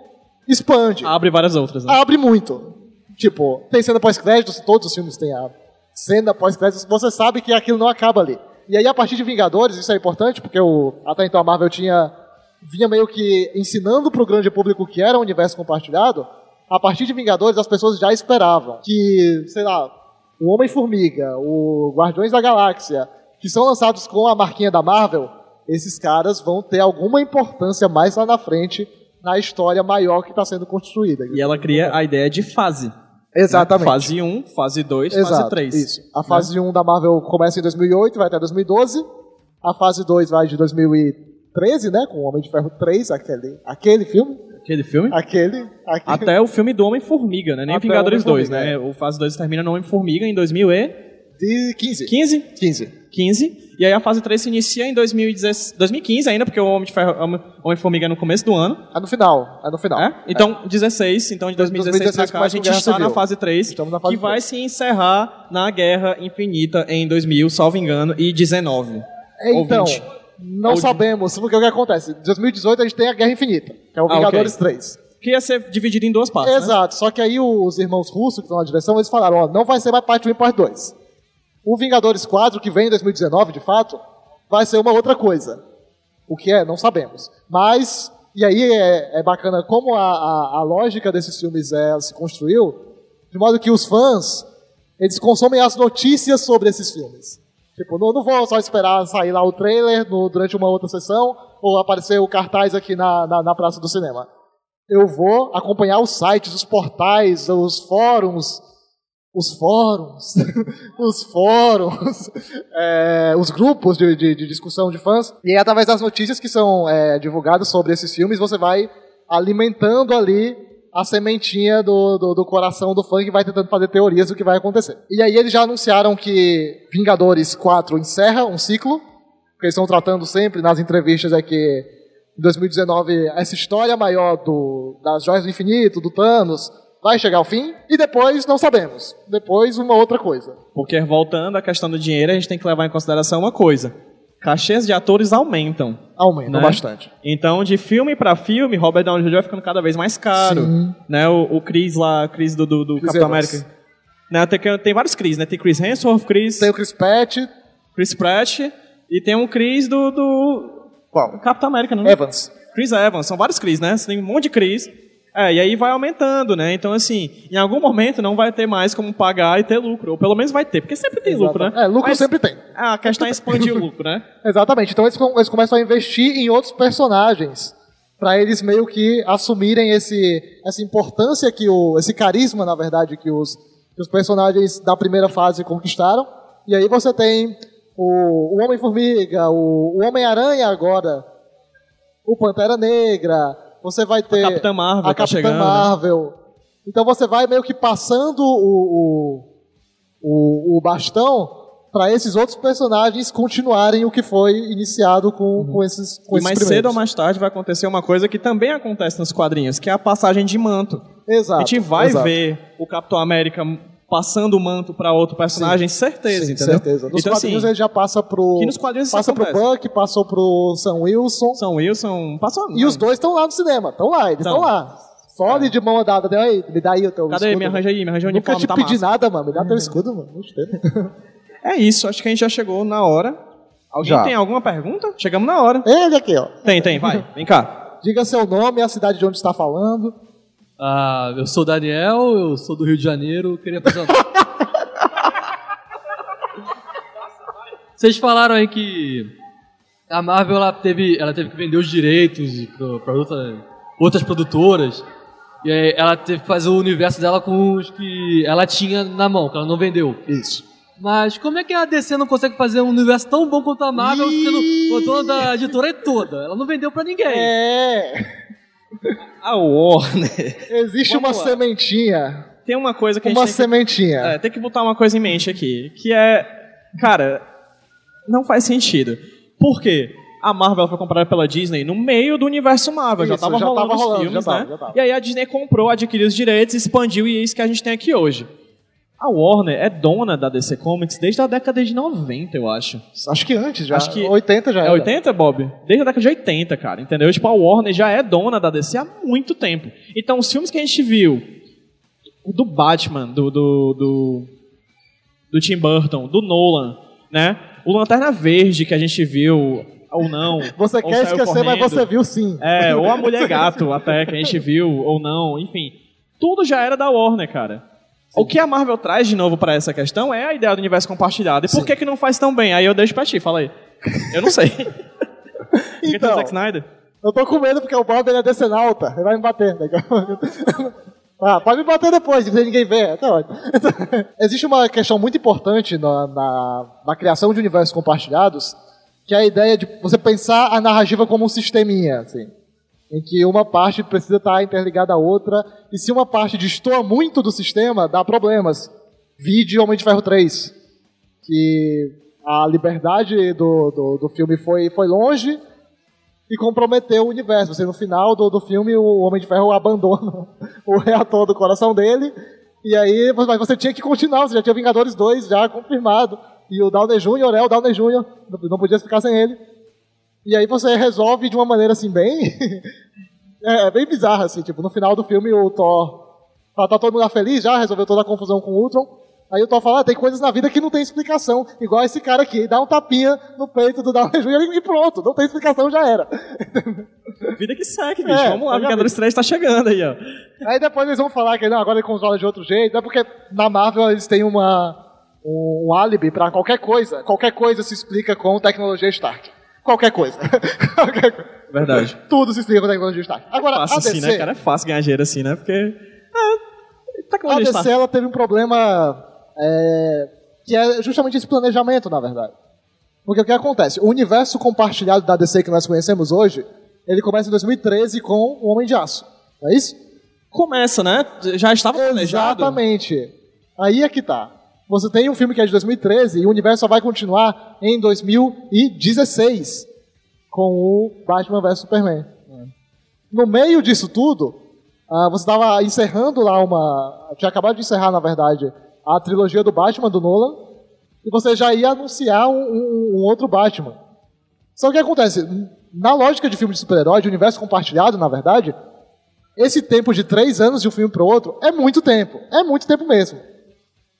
expande Abre várias outras, né? abre muito. Tipo, tem cena pós-créditos, todos os filmes têm a cena pós-créditos, você sabe que aquilo não acaba ali. E aí, a partir de Vingadores, isso é importante, porque o, até então a Marvel tinha vinha meio que ensinando pro grande público o que era o universo compartilhado, a partir de Vingadores as pessoas já esperavam que, sei lá, o Homem-Formiga, o Guardiões da Galáxia, que são lançados com a marquinha da Marvel, esses caras vão ter alguma importância mais lá na frente na história maior que está sendo construída. E ela cria a ideia de fase. Exatamente. Fase 1, fase 2, fase Exato, 3. Isso. A fase 1 da Marvel começa em 2008, vai até 2012. A fase 2 vai de 2013, né? Com o Homem de Ferro 3, aquele, aquele filme. Aquele filme? Aquele. aquele Até o filme do Homem-Formiga, né? Nem Até Vingadores o 2, Homem-Formiga, né? O fase 2 termina no Homem-Formiga em 2015. de 15. 15. 15. E aí a fase 3 se inicia em 2016, 2015 ainda, porque o Homem de Ferro, Homem- Homem-Formiga é no começo do ano. É no final. É no final. É? Então, 16, então de 2016 pra 2016 cá a gente está na fase 3, Estamos na fase que vai 3. se encerrar na Guerra Infinita em 2000, salvo engano, e 19. Então, Ou 20. Não sabemos porque o que acontece. Em 2018 a gente tem a Guerra Infinita, que é o Ah, Vingadores ok. 3. Que ia ser dividido em duas partes, né? Exato, só que aí os irmãos russos que estão na direção, eles falaram, ó, não vai ser mais parte 1 e parte 2. O Vingadores 4, que vem em 2019, de fato, vai ser uma outra coisa. O que é, não sabemos. Mas, e aí é, é bacana como a, a, a lógica desses filmes é, se construiu, de modo que os fãs, eles consomem as notícias sobre esses filmes. Tipo, não, não vou só esperar sair lá o trailer no- durante uma outra sessão, ou aparecer o cartaz aqui na, na, na praça do cinema eu vou acompanhar os sites, os portais, os fóruns, os fóruns, [laughs] os fóruns, [laughs] é, os grupos de, de- de discussão de fãs. E aí, através das notícias que são é, divulgadas sobre esses filmes, você vai alimentando ali a sementinha do, do, do coração do que vai tentando fazer teorias do que vai acontecer. E aí eles já anunciaram que Vingadores 4 encerra um ciclo, que eles estão tratando sempre nas entrevistas é que em 2019 essa história maior do, das Joias do Infinito, do Thanos, vai chegar ao fim, e depois não sabemos. Depois uma outra coisa. Porque voltando à questão do dinheiro, a gente tem que levar em consideração uma coisa. Cachês de atores aumentam. Aumenta Né? bastante. Então, de filme pra filme, Robert Downey Jr. vai ficando cada vez mais caro. Sim. Né? O, o Chris lá, Chris do, do, do Chris Capitão Evans. América. Né? Tem, tem vários Chris, né? Tem Chris Hemsworth, Chris, Tem o Chris Pratt, Chris Pratt e tem um Chris do, do qual? Capitão América, né? Evans. Chris Evans, são vários Chris, né? Você tem um monte de Chris. É, e aí vai aumentando, né? Então, assim, em algum momento não vai ter mais como pagar e ter lucro. Ou pelo menos vai ter, porque sempre tem lucro, né? É, lucro Mas sempre tem. A questão é expandir o lucro, né? [laughs] Exatamente. Então eles, eles começam a investir em outros personagens para eles meio que assumirem esse, essa importância que o esse carisma, na verdade, que os, que os personagens da primeira fase conquistaram. E aí você tem o, o Homem-Formiga, o, o Homem-Aranha agora, o Pantera Negra, você vai ter Capitã Marvel a tá Capitã chegando? Marvel. Então você vai meio que passando o, o, o, o bastão para esses outros personagens continuarem o que foi iniciado com, com esses com Uhum. E mais cedo ou mais tarde vai acontecer uma coisa que também acontece nos quadrinhos, que é a passagem de manto. Exato, a gente vai exato. ver o Capitão América passando o manto para outro personagem, certeza, Sim, entendeu? certeza. Nos então, quadrinhos assim, ele já passa pro que nos quadrinhos passa pro. Buck, passou pro Sam Wilson São Wilson, passou. e os dois estão lá no cinema, estão lá, eles estão Tão. lá. Só ali de mão dada, né? aí, me dá aí o teu Cadê? escudo. Me arranja aí, me arranja o Nunca uniforme, te tá pedi massa. nada, mano. Me dá teu escudo, mano. É isso, acho que a gente já chegou na hora. Alguém Já. tem alguma pergunta? Chegamos na hora. Ele aqui, ó. Tem, tem, vai, vem cá. Diga seu nome e a cidade de onde está falando. Ah, eu sou Daniel, eu sou do Rio de Janeiro, queria fazer uma... [laughs] Vocês falaram aí que a Marvel ela teve, ela teve que vender os direitos para outra, outras produtoras. E aí ela teve que fazer o universo dela com os que ela tinha na mão, que ela não vendeu. Isso. Mas como é que a DC não consegue fazer um universo tão bom quanto a Marvel, sendo o dono da editora toda? Ela não vendeu pra ninguém. É. A Warner. Existe Vamos uma lá. sementinha. Tem uma coisa que a Uma gente tem que sementinha. É, tem que botar uma coisa em mente aqui, que é, cara, não faz sentido. Por quê? A Marvel foi comprada pela Disney no meio do universo Marvel, já Isso, tava já rolando tava os rolando, filmes, já tava, né? já tava. E aí a Disney comprou, adquiriu os direitos, expandiu e é isso que a gente tem aqui hoje. A Warner é dona da DC Comics desde a década de 90, eu acho. Acho que antes já. Acho que- 80 já É era. 80, Bob? Desde a década de 80, cara, entendeu? Tipo, a Warner já é dona da DC há muito tempo. Então, os filmes que a gente viu, o do Batman, do, do, do, do Tim Burton, do Nolan, né? O Lanterna Verde que a gente viu, ou não. [laughs] Você ou quer esquecer, mas correndo. você viu sim. É, ou a Mulher Gato, até, que a gente viu, ou não, enfim. Tudo já era da Warner, cara. O que a Marvel traz de novo pra essa questão é a ideia do universo compartilhado. E por que que não faz tão bem? Aí eu deixo pra ti, fala aí. Eu não sei. [laughs] Então, Zack Snyder. eu tô com medo porque o Bob ele é decenalta. Ele vai me bater. né? [laughs] Ah, pode me bater depois, se ninguém vê. Tá ótimo. Então, [laughs] existe uma questão muito importante na, na, na criação de universos compartilhados, que é a ideia de você pensar a narrativa como um sisteminha, assim, em que uma parte precisa estar interligada à outra, e se uma parte destoa muito do sistema, dá problemas. Vide Homem de Ferro 3, que a liberdade do, do, do filme foi, foi longe e comprometeu o universo. Você, no final do, do filme, o Homem de Ferro abandona [laughs] o reator do coração dele, e aí mas você tinha que continuar, você já tinha Vingadores 2 já confirmado, e o Downey Jr. é o Downey Jr., não, podia ficar sem ele. E aí você resolve de uma maneira assim, bem. [laughs] é, bem bizarra, assim, tipo, no final do filme o Thor. Tá, tá todo mundo lá feliz já, resolveu toda a confusão com o Ultron. Aí o Thor fala, ah, tem coisas na vida que não tem explicação. Igual esse cara aqui, dá um tapinha no peito do Downey Jr. e pronto, não tem explicação, já era. [laughs] Vida que segue, bicho. É, Vamos lá, Vingadores 3 tá chegando aí, ó. Aí depois eles vão falar que não, agora ele controla de outro jeito. É porque na Marvel eles têm uma, um, um álibi pra qualquer coisa. Qualquer coisa se explica com tecnologia Stark. Qualquer coisa. [laughs] Qualquer coisa. Verdade. Tudo se explica com tecnologia Stark. Agora, Fácil a DC, assim, né, cara? É fácil ganhar dinheiro assim, né? Porque. É. a Tecnologia DC ela teve um problema é, que é justamente esse planejamento, na verdade. Porque o que acontece? O universo compartilhado da DC que nós conhecemos hoje, ele começa em 2013 com o Homem de Aço. Não é isso? Começa, né? Já estava planejado. Exatamente. Aí é que tá. Você tem um filme que é de 2013 e o universo só vai continuar em 2016 com o Batman vs Superman. No meio disso tudo, ah, você estava encerrando lá uma. Tinha acabado de encerrar, na verdade, a trilogia do Batman do Nolan e você já ia anunciar um, um- um outro Batman. Só que o que acontece? Na lógica de filme de super-herói, de universo compartilhado, na verdade, esse tempo de três anos de um filme para outro é muito tempo. É muito tempo mesmo.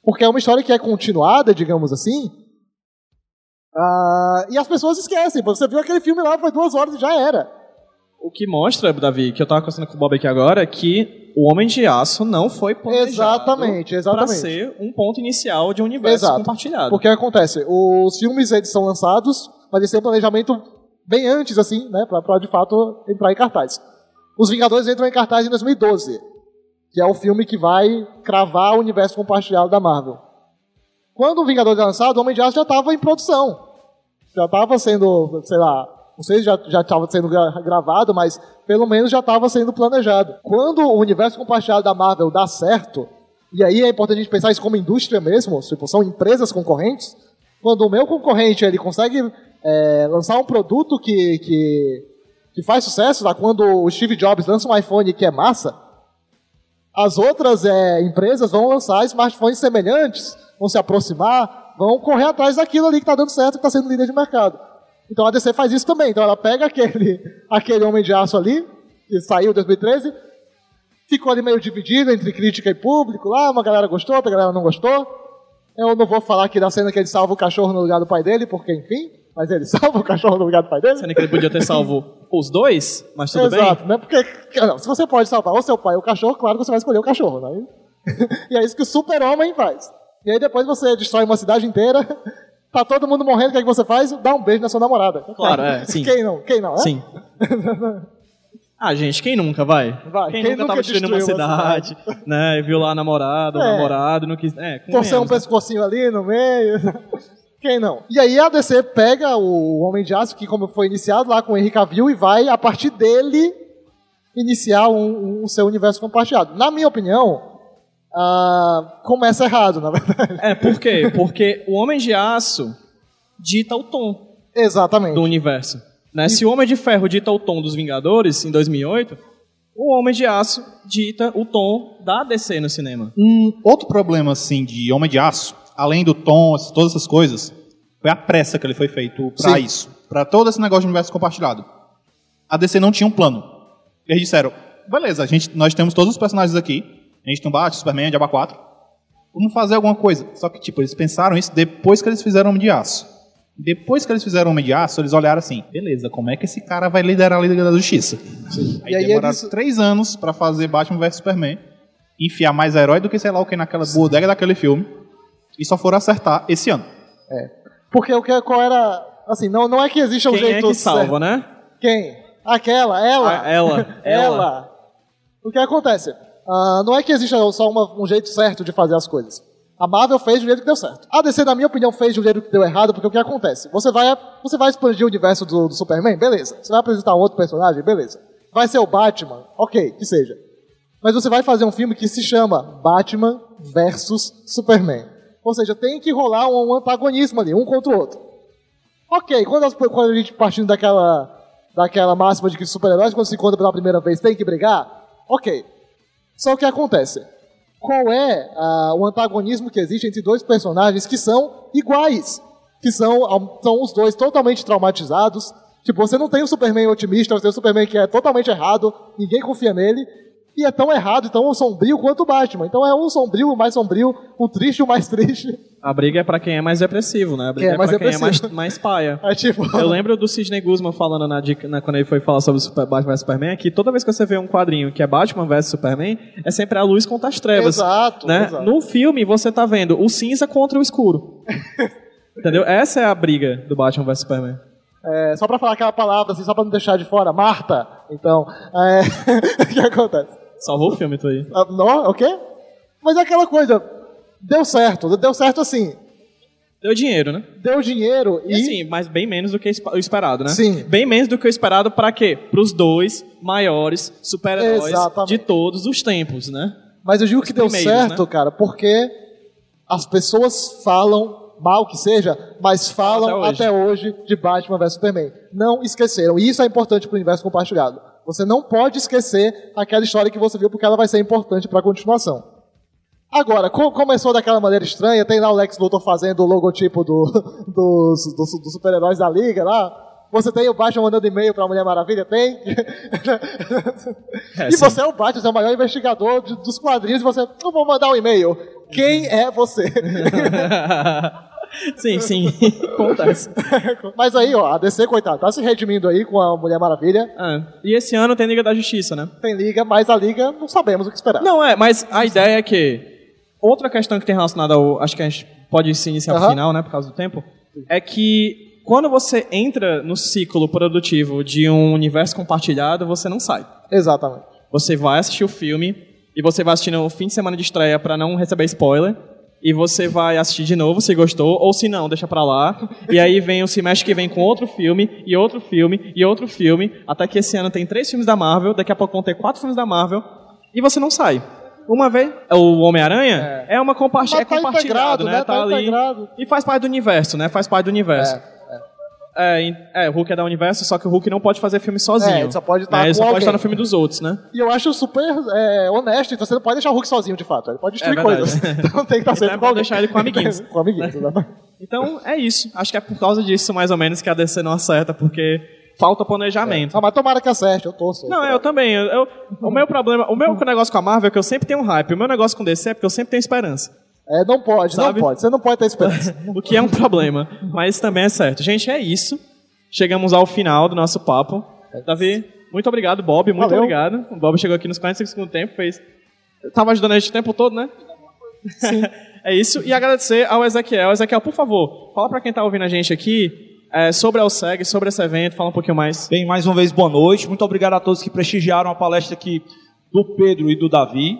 Porque é uma história que é continuada, digamos assim. ah, e as pessoas esquecem. Você viu aquele filme lá, foi duas horas e já era. O que mostra, Davi, que eu tava conversando com o Bob aqui agora, é que o Homem de Aço não foi planejado Exatamente, exatamente. ser um ponto inicial de um universo Exato. compartilhado. Porque o que acontece? Os filmes eles são lançados, mas eles têm um planejamento bem antes, assim, né? Pra de fato entrar em cartaz. Os Vingadores entram em cartaz em 2012, que é o filme que vai cravar o universo compartilhado da Marvel. Quando o Vingadores é lançado, o Homem de Aço já estava em produção. Já estava sendo, sei lá, não sei se já estava sendo gra- gravado, mas pelo menos já estava sendo planejado. Quando o universo compartilhado da Marvel dá certo, e aí é importante a gente pensar isso como indústria mesmo, tipo, são empresas concorrentes. Quando o meu concorrente ele consegue é, lançar um produto que, que, que faz sucesso, lá, quando o Steve Jobs lança um iPhone que é massa, as outras é, empresas vão lançar smartphones semelhantes, vão se aproximar, vão correr atrás daquilo ali que está dando certo, que está sendo líder de mercado. Então a DC faz isso também. Então ela pega aquele, [laughs] aquele Homem de Aço ali, que saiu em 2013, ficou ali meio dividido entre crítica e público, lá uma galera gostou, outra galera não gostou. Eu não vou falar aqui da cena que ele salva o cachorro no lugar do pai dele, porque enfim, mas ele [laughs] salva o cachorro no lugar do pai dele. Sendo que ele podia ter salvo os dois, mas tudo Exato, bem. né? Porque não, se você pode salvar o seu pai ou o cachorro, claro que você vai escolher o cachorro, né? [laughs] e é isso que o super-homem faz. E aí depois você destrói uma cidade inteira, [laughs] tá todo mundo morrendo, o que, é que você faz? Dá um beijo na sua namorada. Claro, é, sim. Quem não? Quem não? é? Sim. Ah, gente, quem nunca vai? Vai, Quem, quem nunca nunca tava destruindo uma destruiu uma cidade, né? E viu lá a namorada, o É. namorado, não quis. É, Torcer um né? pescocinho ali no meio. Quem não? E aí a DC pega o Homem de Aço, que como foi iniciado lá com o Henry Cavill, e vai, a partir dele, iniciar um, um seu universo compartilhado. Na minha opinião, ah, começa errado, na verdade. É, por quê? Porque o Homem de Aço dita o tom Exatamente. do universo. Né? Se o Homem de Ferro dita o tom dos Vingadores, em 2008, o Homem de Aço dita o tom da DC no cinema. Um outro problema, assim, de Homem de Aço, além do tom, todas essas coisas, foi a pressa que ele foi feito pra Sim. isso. Pra todo esse negócio de universo compartilhado. A DC não tinha um plano. Eles disseram, beleza, a gente, nós temos todos os personagens aqui. A gente tem o Batman, Superman, Diaba 4. Vamos fazer alguma coisa. Só que, tipo, eles pensaram isso depois que eles fizeram Homem de Aço. Depois que eles fizeram o Homem de Aço, eles olharam assim, beleza, como é que esse cara vai liderar a Liga da Justiça? Aí, E aí demoraram eles- três anos pra fazer Batman vs Superman, enfiar mais herói do que sei lá o que naquela bodega daquele filme, e só foram acertar esse ano. Porque o que, qual era. Assim, não, não é que existe um Quem jeito é que salva, certo. né? Quem? Aquela, ela. Ah, [laughs] ela. ela. O que acontece? Ah, não é que exista só uma- um jeito certo de fazer as coisas. A Marvel fez do jeito que deu certo. A DC, na minha opinião, fez do jeito que deu errado, porque o que acontece? Você vai, você vai expandir o universo do, do Superman? Beleza. Você vai apresentar um outro personagem? Beleza. Vai ser o Batman? Ok, que seja. Mas você vai fazer um filme que se chama Batman versus Superman. Ou seja, tem que rolar um, antagonismo ali, um contra o outro. Ok, quando, as- quando a gente partindo daquela, daquela máxima de que super-heróis, quando se encontram pela primeira vez, tem que brigar, ok. Só o que acontece? Qual é ah, o antagonismo que existe entre dois personagens que são iguais? Que são, ah, são os dois totalmente traumatizados. Tipo, você não tem o Superman otimista, você tem o Superman que é totalmente errado, ninguém confia nele. E é tão errado, tão sombrio quanto o Batman. Então é um sombrio, o mais sombrio, um triste, o mais [laughs] triste. A briga é pra quem é mais depressivo, né? A briga é é, pra quem é mais, mais paia. [laughs] É tipo. Eu lembro do Sidney Guzman falando na, dica- na- quando ele foi falar sobre o Super, Batman vs Superman que toda vez que você vê um quadrinho que é Batman vs Superman, é sempre a luz contra as trevas. Exato, né? exato. No filme você tá vendo o cinza contra o escuro. [laughs] Entendeu? Essa é a briga do Batman vs Superman. É, só pra falar aquela palavra, assim, só pra não deixar de fora, Marta. Então, é, o que acontece? Salvou o filme, tu aí. Ah, Não, o quê? Mas é aquela coisa, deu certo, deu certo assim, Deu dinheiro, né? deu dinheiro E assim, mas bem menos do que o esperado, né? Sim. Bem menos do que o esperado pra quê? Pros dois maiores super-heróis de todos os tempos, né? Mas eu digo que deu certo, né? cara, porque as pessoas falam, mal que seja, mas falam Até até hoje. hoje, de Batman vs Superman. Não esqueceram. E isso é importante pro universo compartilhado. Você não pode esquecer aquela história que você viu, porque ela vai ser importante pra continuação. Agora, co- começou daquela maneira estranha, tem lá o Lex Luthor fazendo o logotipo do- [laughs] dos, dos- dos super-heróis da Liga lá. Você tem o Batman mandando e-mail pra Mulher Maravilha? Tem? [laughs] É, e sim. você é o Batman, você é o maior investigador de- dos quadrinhos, e você, eu vou mandar um e-mail. Quem é você? [laughs] sim, sim. [laughs] Acontece. Mas aí, ó, a DC, coitado, tá se redimindo aí com a Mulher Maravilha. Ah, e esse ano tem Liga da Justiça, né? Tem liga, mas a liga não sabemos o que esperar. Não, é, mas a ideia é que. Outra questão que tem relacionada ao. Acho que a gente pode se iniciar Aham. pro final, né? Por causa do tempo. É que quando você entra no ciclo produtivo de um universo compartilhado, você não sai. Exatamente. Você vai assistir o filme e você vai assistir no fim de semana de estreia pra não receber spoiler. E você vai assistir de novo se gostou, ou se não, deixa pra lá. E aí vem o semestre que vem com outro filme, e outro filme, e outro filme. Até que esse ano tem três filmes da Marvel, daqui a pouco vão ter quatro filmes da Marvel. E você não sai. Uma vez, o Homem-Aranha é. uma comparti Mas é tá compartilhado, né? né? Tá, Tá ali. E faz parte do universo, né? Faz parte do universo. É, é, o Hulk é da universo, só que o Hulk não pode fazer filme sozinho. É, ele só pode estar né? Ele só pode estar no filme dos outros, né? E eu acho super é, honesto, então você não pode deixar o Hulk sozinho, de fato. Ele pode destruir É coisas. [laughs] Então tem que estar sempre é com alguém. deixar ele com amiguinhos. [laughs] com amiguinhos, exatamente. Então é isso. Acho que é por causa disso, mais ou menos, que a DC não acerta, porque falta planejamento. Ah, mas tomara que acerte, eu torço. Não, eu também. Eu, eu- o meu problema, o meu negócio com a Marvel é que eu sempre tenho um hype. O meu negócio com DC é porque eu sempre tenho esperança. É, não pode, Sabe? não pode. Você não pode ter esperança. [laughs] O que é um problema, mas também é certo. Gente, é isso. Chegamos ao final do nosso papo. Davi, muito obrigado, Bob. Muito Valeu. obrigado. O Bob chegou aqui nos 45 segundos do tempo, fez. Tava ajudando a gente o tempo todo, né? Sim. [laughs] é isso. E agradecer ao Ezequiel. Ezequiel, por favor, fala pra quem tá ouvindo a gente aqui é, sobre a OSEG, sobre esse evento, fala um pouquinho mais. Bem, mais uma vez, boa noite. Muito obrigado a todos que prestigiaram a palestra aqui do Pedro e do Davi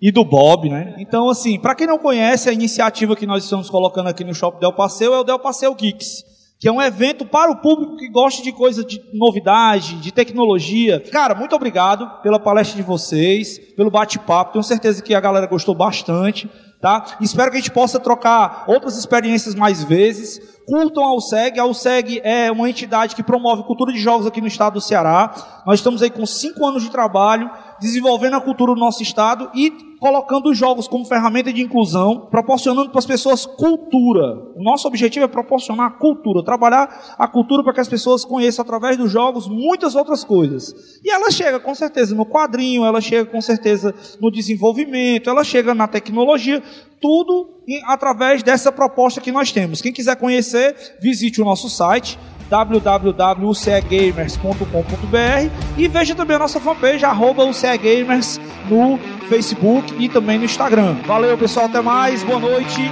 e do Bob, né? Então, assim, para quem não conhece, a iniciativa que nós estamos colocando aqui no Shopping Del Passeio é o Del Passeio Geeks, que é um evento para o público que gosta de coisa de novidade, de tecnologia. Cara, muito obrigado pela palestra de vocês, pelo bate-papo. Tenho certeza que a galera gostou bastante, tá? Espero que a gente possa trocar outras experiências mais vezes. Curtam a USEG. A USEG é uma entidade que promove cultura de jogos aqui no estado do Ceará. Nós estamos aí com cinco anos de trabalho, desenvolvendo a cultura do nosso estado e colocando os jogos como ferramenta de inclusão, proporcionando para as pessoas cultura. O nosso objetivo é proporcionar cultura, trabalhar a cultura para que as pessoas conheçam através dos jogos muitas outras coisas. E ela chega com certeza no quadrinho, ela chega com certeza no desenvolvimento, ela chega na tecnologia, tudo através dessa proposta que nós temos. Quem quiser conhecer, visite o nosso site www.ucegamers.com.br e veja também a nossa fanpage arroba UCEGamers no Facebook e também no Instagram. Valeu pessoal, até mais, boa noite